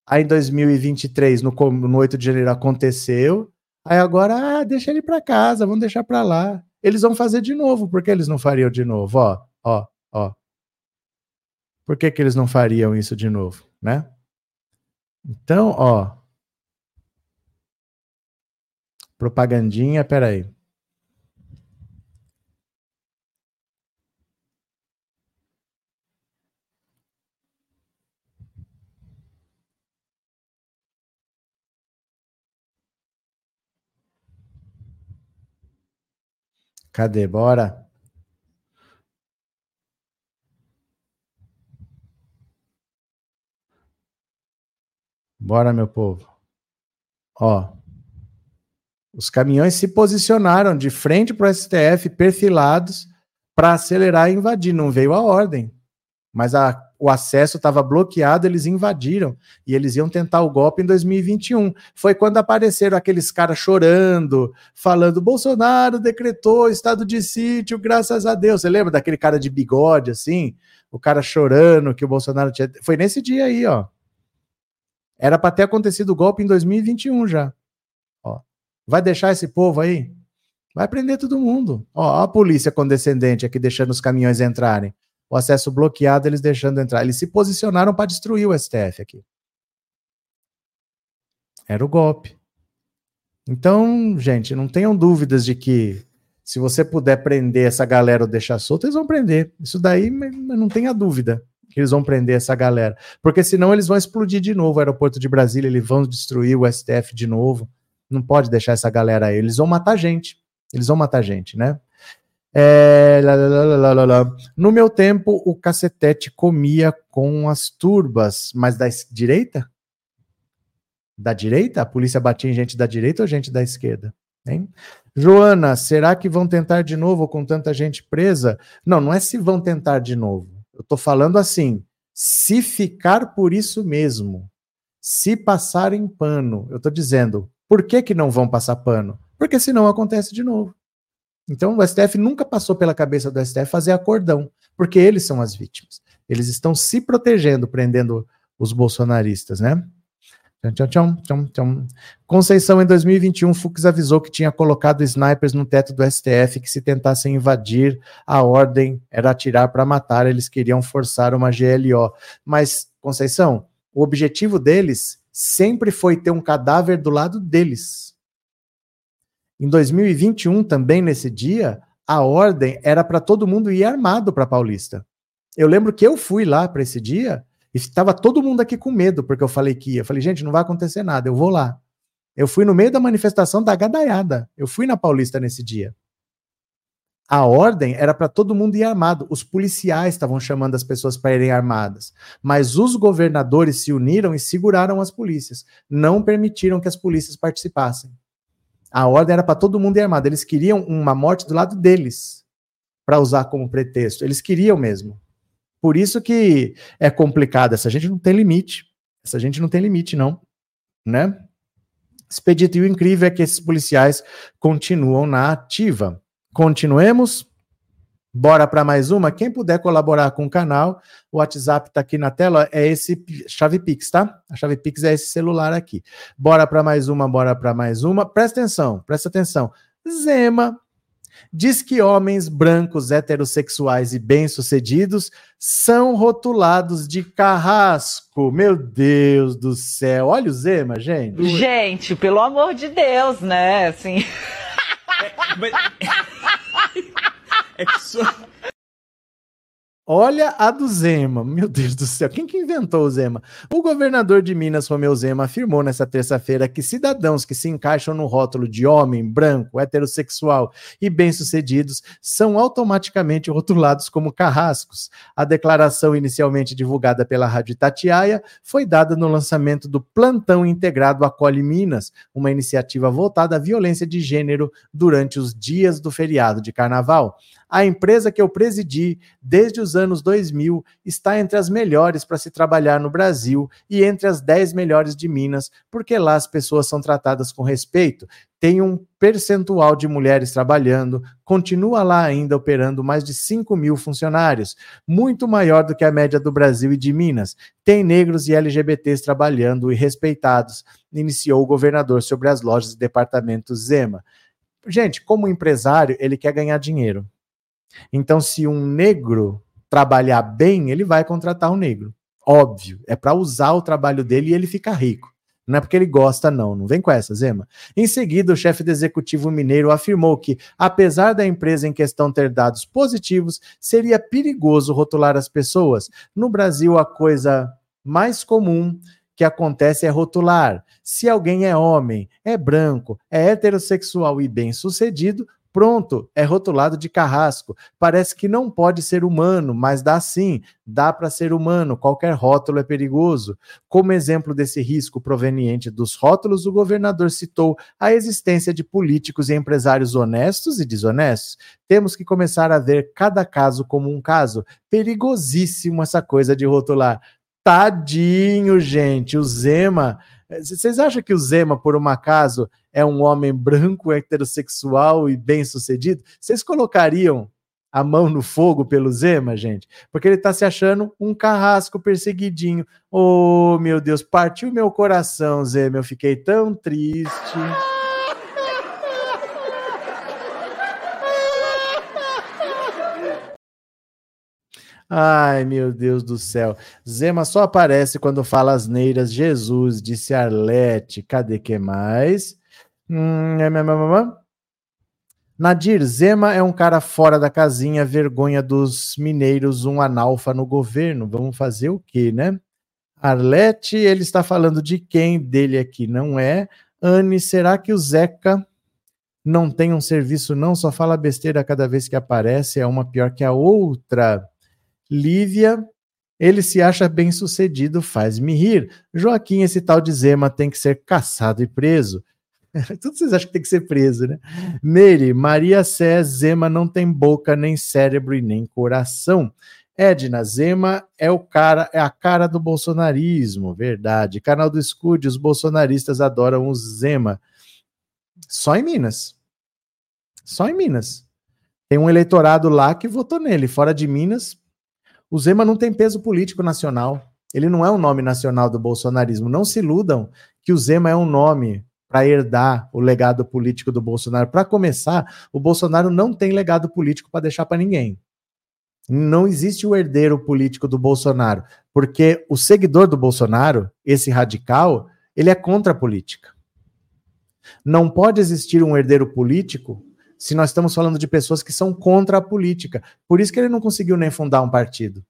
aí em 2023, no, no 8 de janeiro, aconteceu. Aí agora, ah, deixa ele para casa, vamos deixar para lá. Eles vão fazer de novo, por que eles não fariam de novo? Ó, ó, ó. Por que, que eles não fariam isso de novo, né? Então, ó. Propagandinha, peraí. Cadê? Bora? Bora, meu povo. Ó. Os caminhões se posicionaram de frente para o STF, perfilados, para acelerar e invadir. Não veio a ordem, mas a, o acesso estava bloqueado, eles invadiram e eles iam tentar o golpe em 2021. Foi quando apareceram aqueles caras chorando, falando: Bolsonaro decretou estado de sítio, graças a Deus. Você lembra daquele cara de bigode assim? O cara chorando que o Bolsonaro tinha. Foi nesse dia aí, ó. Era para ter acontecido o golpe em 2021 já. Ó. Vai deixar esse povo aí? Vai prender todo mundo. Ó, a polícia condescendente aqui deixando os caminhões entrarem. O acesso bloqueado, eles deixando entrar. Eles se posicionaram para destruir o STF aqui. Era o golpe. Então, gente, não tenham dúvidas de que se você puder prender essa galera ou deixar solta, eles vão prender. Isso daí, não tenha dúvida que eles vão prender essa galera. Porque senão eles vão explodir de novo o aeroporto de Brasília, eles vão destruir o STF de novo. Não pode deixar essa galera aí. Eles vão matar gente. Eles vão matar gente, né? É, lá, lá, lá, no meu tempo, o cacetete comia com as turbas, mas da direita? Da direita? A polícia batia em gente da direita ou gente da esquerda? Hein? Joana, será que vão tentar de novo com tanta gente presa? Não, não é se vão tentar de novo. Eu estou falando assim, se ficar por isso mesmo, se passarem pano, eu estou dizendo, por que, que não vão passar pano? Porque senão acontece de novo. Então o STF nunca passou pela cabeça do STF fazer acordão, porque eles são as vítimas. Eles estão se protegendo, prendendo os bolsonaristas, né? Tchau, tchau, tchau, tchau. Conceição, em 2021, Fux avisou que tinha colocado snipers no teto do STF, que se tentassem invadir, a ordem era atirar para matar, eles queriam forçar uma GLO. Mas, Conceição, o objetivo deles sempre foi ter um cadáver do lado deles. Em 2021, também nesse dia, a ordem era para todo mundo ir armado para Paulista. Eu lembro que eu fui lá para esse dia e estava todo mundo aqui com medo, porque eu falei que ia. Eu falei, gente, não vai acontecer nada, eu vou lá. Eu fui no meio da manifestação da gadaiada. Eu fui na Paulista nesse dia. A ordem era para todo mundo ir armado. Os policiais estavam chamando as pessoas para irem armadas. Mas os governadores se uniram e seguraram as polícias. Não permitiram que as polícias participassem. A ordem era para todo mundo ir armado. Eles queriam uma morte do lado deles, para usar como pretexto. Eles queriam mesmo. Por isso que é complicado. Essa gente não tem limite. Essa gente não tem limite, não. Né? Expedito. E o incrível é que esses policiais continuam na ativa. Continuemos. Bora para mais uma? Quem puder colaborar com o canal, o WhatsApp está aqui na tela, é esse chave Pix, tá? A chave Pix é esse celular aqui. Bora para mais uma, bora para mais uma. Presta atenção, presta atenção. Zema diz que homens brancos, heterossexuais e bem-sucedidos são rotulados de carrasco. Meu Deus do céu. Olha o Zema, gente. Gente, pelo amor de Deus, né? Assim. É, mas... (laughs) é. Olha a do Zema, meu Deus do céu, quem que inventou o Zema? O governador de Minas, Romeu Zema, afirmou nesta terça-feira que cidadãos que se encaixam no rótulo de homem, branco, heterossexual e bem-sucedidos são automaticamente rotulados como carrascos. A declaração inicialmente divulgada pela Rádio Itatiaia foi dada no lançamento do Plantão Integrado Acolhe Minas, uma iniciativa voltada à violência de gênero durante os dias do feriado de carnaval. A empresa que eu presidi desde os anos 2000 está entre as melhores para se trabalhar no Brasil e entre as 10 melhores de Minas, porque lá as pessoas são tratadas com respeito. Tem um percentual de mulheres trabalhando, continua lá ainda operando mais de 5 mil funcionários, muito maior do que a média do Brasil e de Minas. Tem negros e LGBTs trabalhando e respeitados, iniciou o governador sobre as lojas e departamentos Zema. Gente, como empresário, ele quer ganhar dinheiro. Então, se um negro trabalhar bem, ele vai contratar um negro. Óbvio, é para usar o trabalho dele e ele ficar rico. Não é porque ele gosta, não. Não vem com essa, Zema. Em seguida, o chefe do executivo mineiro afirmou que, apesar da empresa em questão ter dados positivos, seria perigoso rotular as pessoas. No Brasil, a coisa mais comum que acontece é rotular. Se alguém é homem, é branco, é heterossexual e bem-sucedido, Pronto, é rotulado de carrasco. Parece que não pode ser humano, mas dá sim, dá para ser humano. Qualquer rótulo é perigoso. Como exemplo desse risco proveniente dos rótulos, o governador citou a existência de políticos e empresários honestos e desonestos. Temos que começar a ver cada caso como um caso. Perigosíssimo essa coisa de rotular. Tadinho, gente. O Zema. Vocês acham que o Zema, por um acaso, é um homem branco, heterossexual e bem-sucedido? Vocês colocariam a mão no fogo pelo Zema, gente? Porque ele tá se achando um carrasco perseguidinho. Oh, meu Deus, partiu meu coração, Zema. Eu fiquei tão triste. Ai, meu Deus do céu. Zema só aparece quando fala asneiras. Jesus, disse Arlete. Cadê que mais? Hum, é, Nadir, Zema é um cara fora da casinha, vergonha dos mineiros, um analfa no governo. Vamos fazer o quê, né? Arlete, ele está falando de quem? Dele aqui, não é? Anne, será que o Zeca não tem um serviço, não? Só fala besteira cada vez que aparece, é uma pior que a outra. Lívia, ele se acha bem sucedido, faz-me rir. Joaquim, esse tal de Zema tem que ser caçado e preso. (laughs) Tudo vocês acham que tem que ser preso, né? Meire, Maria Sé, Zema não tem boca, nem cérebro e nem coração. Edna, Zema é o cara, é a cara do bolsonarismo, verdade. Canal do Escude, os bolsonaristas adoram o Zema. Só em Minas. Só em Minas. Tem um eleitorado lá que votou nele. Fora de Minas, o Zema não tem peso político nacional. Ele não é um nome nacional do bolsonarismo. Não se iludam que o Zema é um nome para herdar o legado político do Bolsonaro. Para começar, o Bolsonaro não tem legado político para deixar para ninguém. Não existe o herdeiro político do Bolsonaro, porque o seguidor do Bolsonaro, esse radical, ele é contra a política. Não pode existir um herdeiro político se nós estamos falando de pessoas que são contra a política. Por isso que ele não conseguiu nem fundar um partido.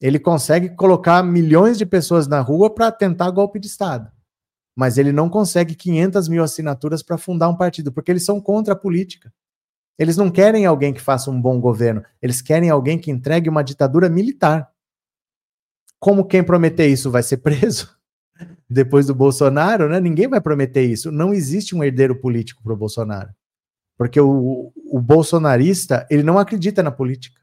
Ele consegue colocar milhões de pessoas na rua para tentar golpe de Estado. Mas ele não consegue 500 mil assinaturas para fundar um partido, porque eles são contra a política. Eles não querem alguém que faça um bom governo, eles querem alguém que entregue uma ditadura militar. Como quem prometer isso vai ser (laughs) preso? Depois do Bolsonaro, né? Ninguém vai prometer isso. Não existe um herdeiro político para o Bolsonaro. Porque o, o bolsonarista, ele não acredita na política.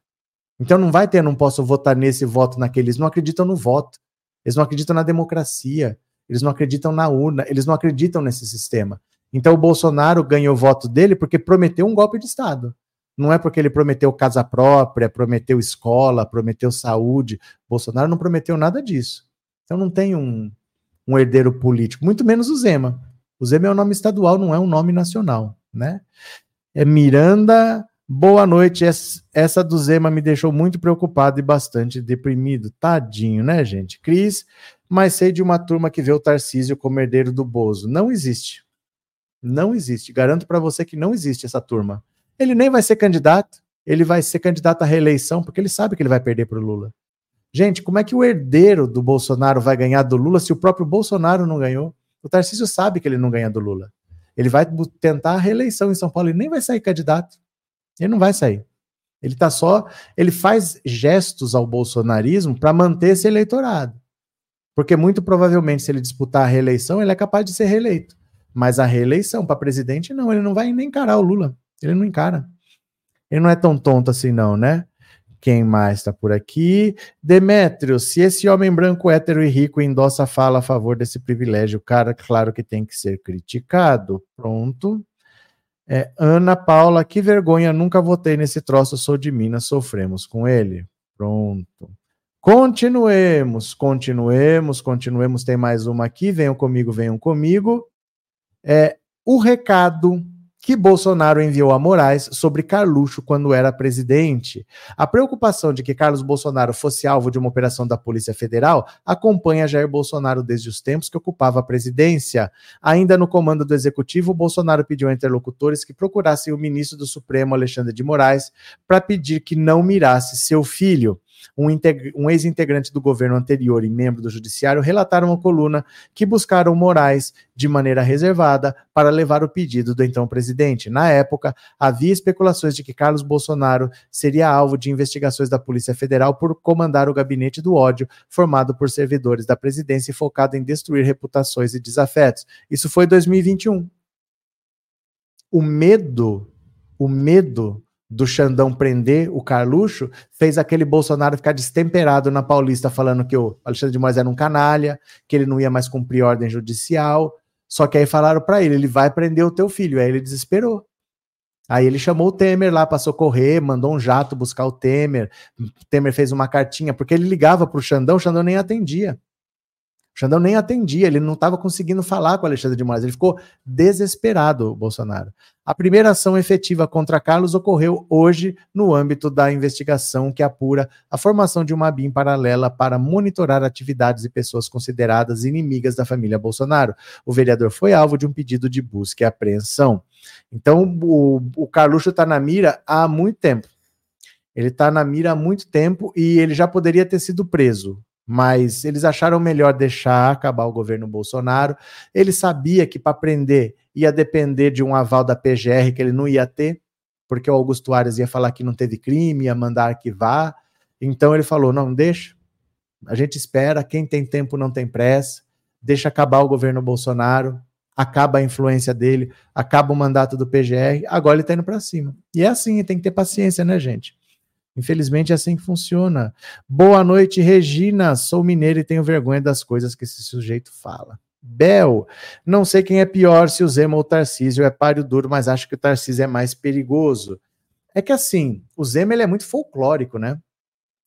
Então não vai ter, não posso votar nesse voto naquele. Eles não acreditam no voto. Eles não acreditam na democracia. Eles não acreditam na urna. Eles não acreditam nesse sistema. Então o Bolsonaro ganhou o voto dele porque prometeu um golpe de Estado. Não é porque ele prometeu casa própria, prometeu escola, prometeu saúde. Bolsonaro não prometeu nada disso. Então não tem um, um herdeiro político, muito menos o Zema. O Zema é um nome estadual, não é um nome nacional, né? É Miranda, boa noite. Essa do Zema me deixou muito preocupado e bastante deprimido. Tadinho, né, gente? Cris, mas sei de uma turma que vê o Tarcísio como herdeiro do Bozo. Não existe. Não existe. Garanto para você que não existe essa turma. Ele nem vai ser candidato. Ele vai ser candidato à reeleição porque ele sabe que ele vai perder para o Lula. Gente, como é que o herdeiro do Bolsonaro vai ganhar do Lula se o próprio Bolsonaro não ganhou? O Tarcísio sabe que ele não ganha do Lula. Ele vai tentar a reeleição em São Paulo e nem vai sair candidato. Ele não vai sair. Ele tá só, ele faz gestos ao bolsonarismo para manter esse eleitorado. Porque muito provavelmente se ele disputar a reeleição, ele é capaz de ser reeleito. Mas a reeleição para presidente não, ele não vai nem encarar o Lula. Ele não encara. Ele não é tão tonto assim não, né? Quem mais está por aqui? Demétrio, se esse homem branco, hétero e rico endossa fala a favor desse privilégio, cara, claro que tem que ser criticado. Pronto. É, Ana Paula, que vergonha, nunca votei nesse troço, sou de Minas, sofremos com ele. Pronto. Continuemos, continuemos, continuemos. Tem mais uma aqui. Venham comigo, venham comigo. É, o recado que Bolsonaro enviou a Moraes sobre Carluxo quando era presidente. A preocupação de que Carlos Bolsonaro fosse alvo de uma operação da Polícia Federal acompanha Jair Bolsonaro desde os tempos que ocupava a presidência. Ainda no comando do executivo, Bolsonaro pediu a interlocutores que procurassem o ministro do Supremo, Alexandre de Moraes, para pedir que não mirasse seu filho. Um, um ex-integrante do governo anterior e membro do judiciário relataram à coluna que buscaram Moraes de maneira reservada para levar o pedido do então presidente. Na época, havia especulações de que Carlos Bolsonaro seria alvo de investigações da Polícia Federal por comandar o gabinete do ódio, formado por servidores da presidência e focado em destruir reputações e desafetos. Isso foi 2021. O medo, o medo do Xandão prender o Carluxo fez aquele Bolsonaro ficar destemperado na Paulista, falando que o Alexandre de Moraes era um canalha, que ele não ia mais cumprir ordem judicial. Só que aí falaram para ele: ele vai prender o teu filho. Aí ele desesperou. Aí ele chamou o Temer lá para socorrer, mandou um jato buscar o Temer. O Temer fez uma cartinha, porque ele ligava para o Xandão, o Xandão nem atendia. O Xandão nem atendia, ele não estava conseguindo falar com Alexandre de Moraes, ele ficou desesperado, Bolsonaro. A primeira ação efetiva contra Carlos ocorreu hoje no âmbito da investigação que apura a formação de uma BIM paralela para monitorar atividades e pessoas consideradas inimigas da família Bolsonaro. O vereador foi alvo de um pedido de busca e apreensão. Então, o, o Carluxo está na mira há muito tempo. Ele está na mira há muito tempo e ele já poderia ter sido preso mas eles acharam melhor deixar acabar o governo Bolsonaro. Ele sabia que para prender ia depender de um aval da PGR que ele não ia ter, porque o Augusto Ares ia falar que não teve crime, ia mandar arquivar. Então ele falou: não, deixa, a gente espera, quem tem tempo não tem pressa, deixa acabar o governo Bolsonaro, acaba a influência dele, acaba o mandato do PGR, agora ele está indo para cima. E é assim, tem que ter paciência, né, gente? Infelizmente é assim que funciona. Boa noite, Regina. Sou mineiro e tenho vergonha das coisas que esse sujeito fala. Bel, não sei quem é pior, se o Zema ou o Tarcísio é páreo duro, mas acho que o Tarcísio é mais perigoso. É que assim, o Zema ele é muito folclórico, né?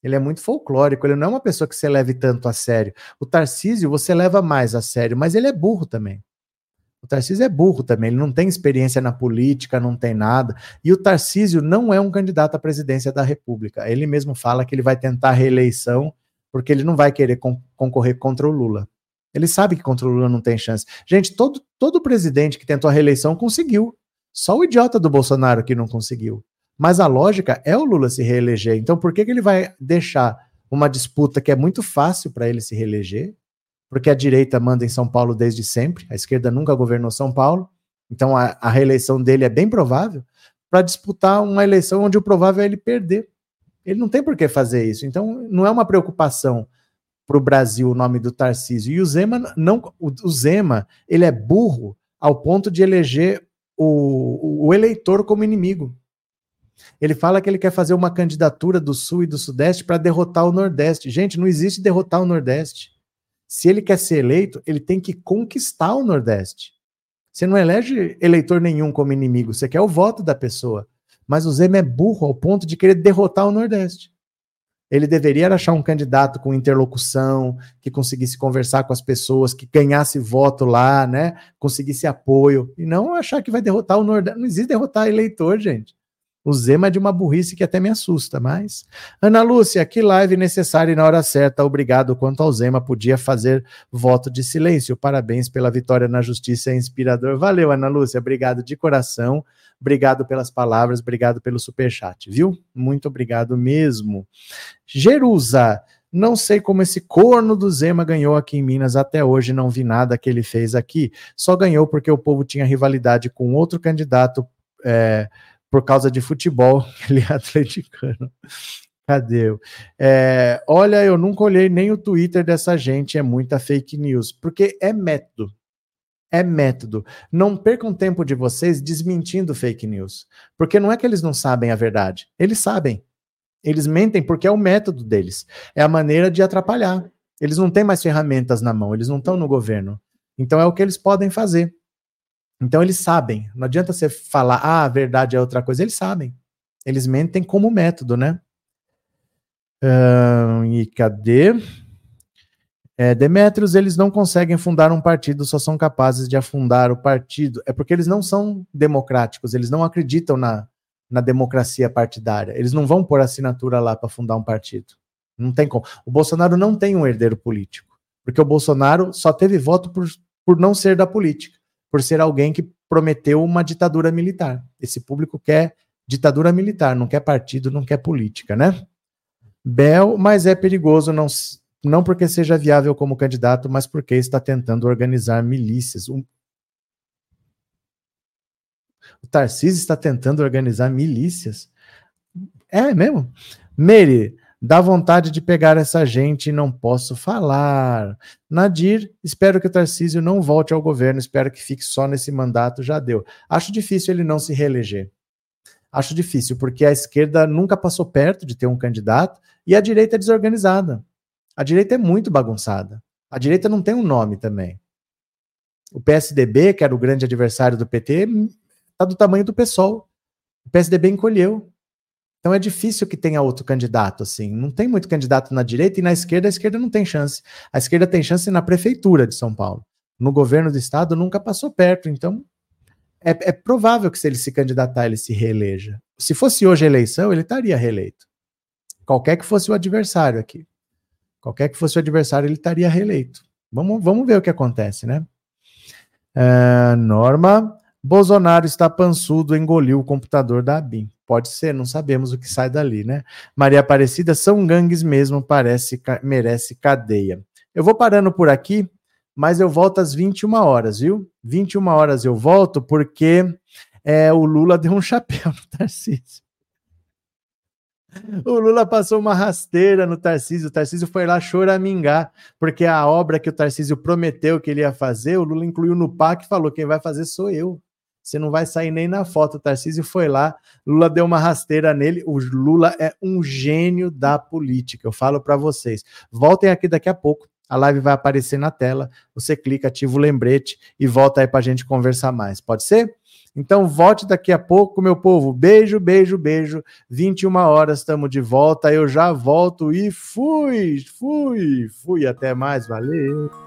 Ele é muito folclórico, ele não é uma pessoa que você leve tanto a sério. O Tarcísio você leva mais a sério, mas ele é burro também. O Tarcísio é burro também, ele não tem experiência na política, não tem nada. E o Tarcísio não é um candidato à presidência da República. Ele mesmo fala que ele vai tentar reeleição porque ele não vai querer con concorrer contra o Lula. Ele sabe que contra o Lula não tem chance. Gente, todo, todo presidente que tentou a reeleição conseguiu. Só o idiota do Bolsonaro que não conseguiu. Mas a lógica é o Lula se reeleger. Então, por que, que ele vai deixar uma disputa que é muito fácil para ele se reeleger? Porque a direita manda em São Paulo desde sempre, a esquerda nunca governou São Paulo, então a, a reeleição dele é bem provável, para disputar uma eleição onde o provável é ele perder. Ele não tem por que fazer isso, então não é uma preocupação para o Brasil o nome do Tarcísio. E o Zema, não, o, Zema, ele é burro ao ponto de eleger o, o eleitor como inimigo. Ele fala que ele quer fazer uma candidatura do Sul e do Sudeste para derrotar o Nordeste. Gente, não existe derrotar o Nordeste. Se ele quer ser eleito, ele tem que conquistar o Nordeste. Você não elege eleitor nenhum como inimigo, você quer o voto da pessoa. Mas o Zema é burro ao ponto de querer derrotar o Nordeste. Ele deveria achar um candidato com interlocução, que conseguisse conversar com as pessoas, que ganhasse voto lá, né? Conseguisse apoio. E não achar que vai derrotar o Nordeste. Não existe derrotar eleitor, gente. O Zema é de uma burrice que até me assusta, mas. Ana Lúcia, que live necessária e na hora certa. Obrigado. Quanto ao Zema, podia fazer voto de silêncio. Parabéns pela vitória na justiça, é inspirador. Valeu, Ana Lúcia. Obrigado de coração. Obrigado pelas palavras, obrigado pelo superchat, viu? Muito obrigado mesmo. Jerusa, não sei como esse corno do Zema ganhou aqui em Minas até hoje, não vi nada que ele fez aqui. Só ganhou porque o povo tinha rivalidade com outro candidato. É, por causa de futebol, (laughs) ele é atleticano. Cadê? É, olha, eu nunca olhei nem o Twitter dessa gente, é muita fake news, porque é método. É método. Não percam tempo de vocês desmentindo fake news. Porque não é que eles não sabem a verdade. Eles sabem. Eles mentem porque é o método deles. É a maneira de atrapalhar. Eles não têm mais ferramentas na mão, eles não estão no governo. Então é o que eles podem fazer. Então eles sabem. Não adianta você falar, ah, a verdade é outra coisa. Eles sabem. Eles mentem como método, né? E cadê? É, Demetrios, eles não conseguem fundar um partido, só são capazes de afundar o partido. É porque eles não são democráticos, eles não acreditam na, na democracia partidária. Eles não vão pôr assinatura lá para fundar um partido. Não tem como. O Bolsonaro não tem um herdeiro político, porque o Bolsonaro só teve voto por, por não ser da política por ser alguém que prometeu uma ditadura militar. Esse público quer ditadura militar, não quer partido, não quer política, né? Bel, mas é perigoso não, não porque seja viável como candidato, mas porque está tentando organizar milícias. Um... O Tarcísio está tentando organizar milícias? É mesmo? Meire, dá vontade de pegar essa gente e não posso falar. Nadir, espero que o Tarcísio não volte ao governo, espero que fique só nesse mandato, já deu. Acho difícil ele não se reeleger. Acho difícil, porque a esquerda nunca passou perto de ter um candidato e a direita é desorganizada. A direita é muito bagunçada. A direita não tem um nome também. O PSDB, que era o grande adversário do PT, está do tamanho do PSOL. O PSDB encolheu. Então é difícil que tenha outro candidato assim. Não tem muito candidato na direita e na esquerda a esquerda não tem chance. A esquerda tem chance na prefeitura de São Paulo. No governo do estado nunca passou perto. Então é, é provável que se ele se candidatar ele se reeleja. Se fosse hoje a eleição ele estaria reeleito. Qualquer que fosse o adversário aqui. Qualquer que fosse o adversário, ele estaria reeleito. Vamos, vamos ver o que acontece, né? Uh, Norma, Bolsonaro está pançudo, engoliu o computador da ABIN. Pode ser, não sabemos o que sai dali, né? Maria Aparecida, são gangues mesmo, parece, merece cadeia. Eu vou parando por aqui, mas eu volto às 21 horas, viu? 21 horas eu volto porque é, o Lula (laughs) deu um chapéu no Tarcísio. O Lula passou uma rasteira no Tarcísio. O Tarcísio foi lá choramingar, porque a obra que o Tarcísio prometeu que ele ia fazer, o Lula incluiu no PAC e falou: quem vai fazer sou eu. Você não vai sair nem na foto. O Tarcísio foi lá, Lula deu uma rasteira nele. O Lula é um gênio da política. Eu falo para vocês. Voltem aqui daqui a pouco. A live vai aparecer na tela. Você clica, ativa o lembrete e volta aí para a gente conversar mais. Pode ser? Então volte daqui a pouco, meu povo. Beijo, beijo, beijo. 21 horas estamos de volta. Eu já volto e fui, fui, fui. Até mais, valeu.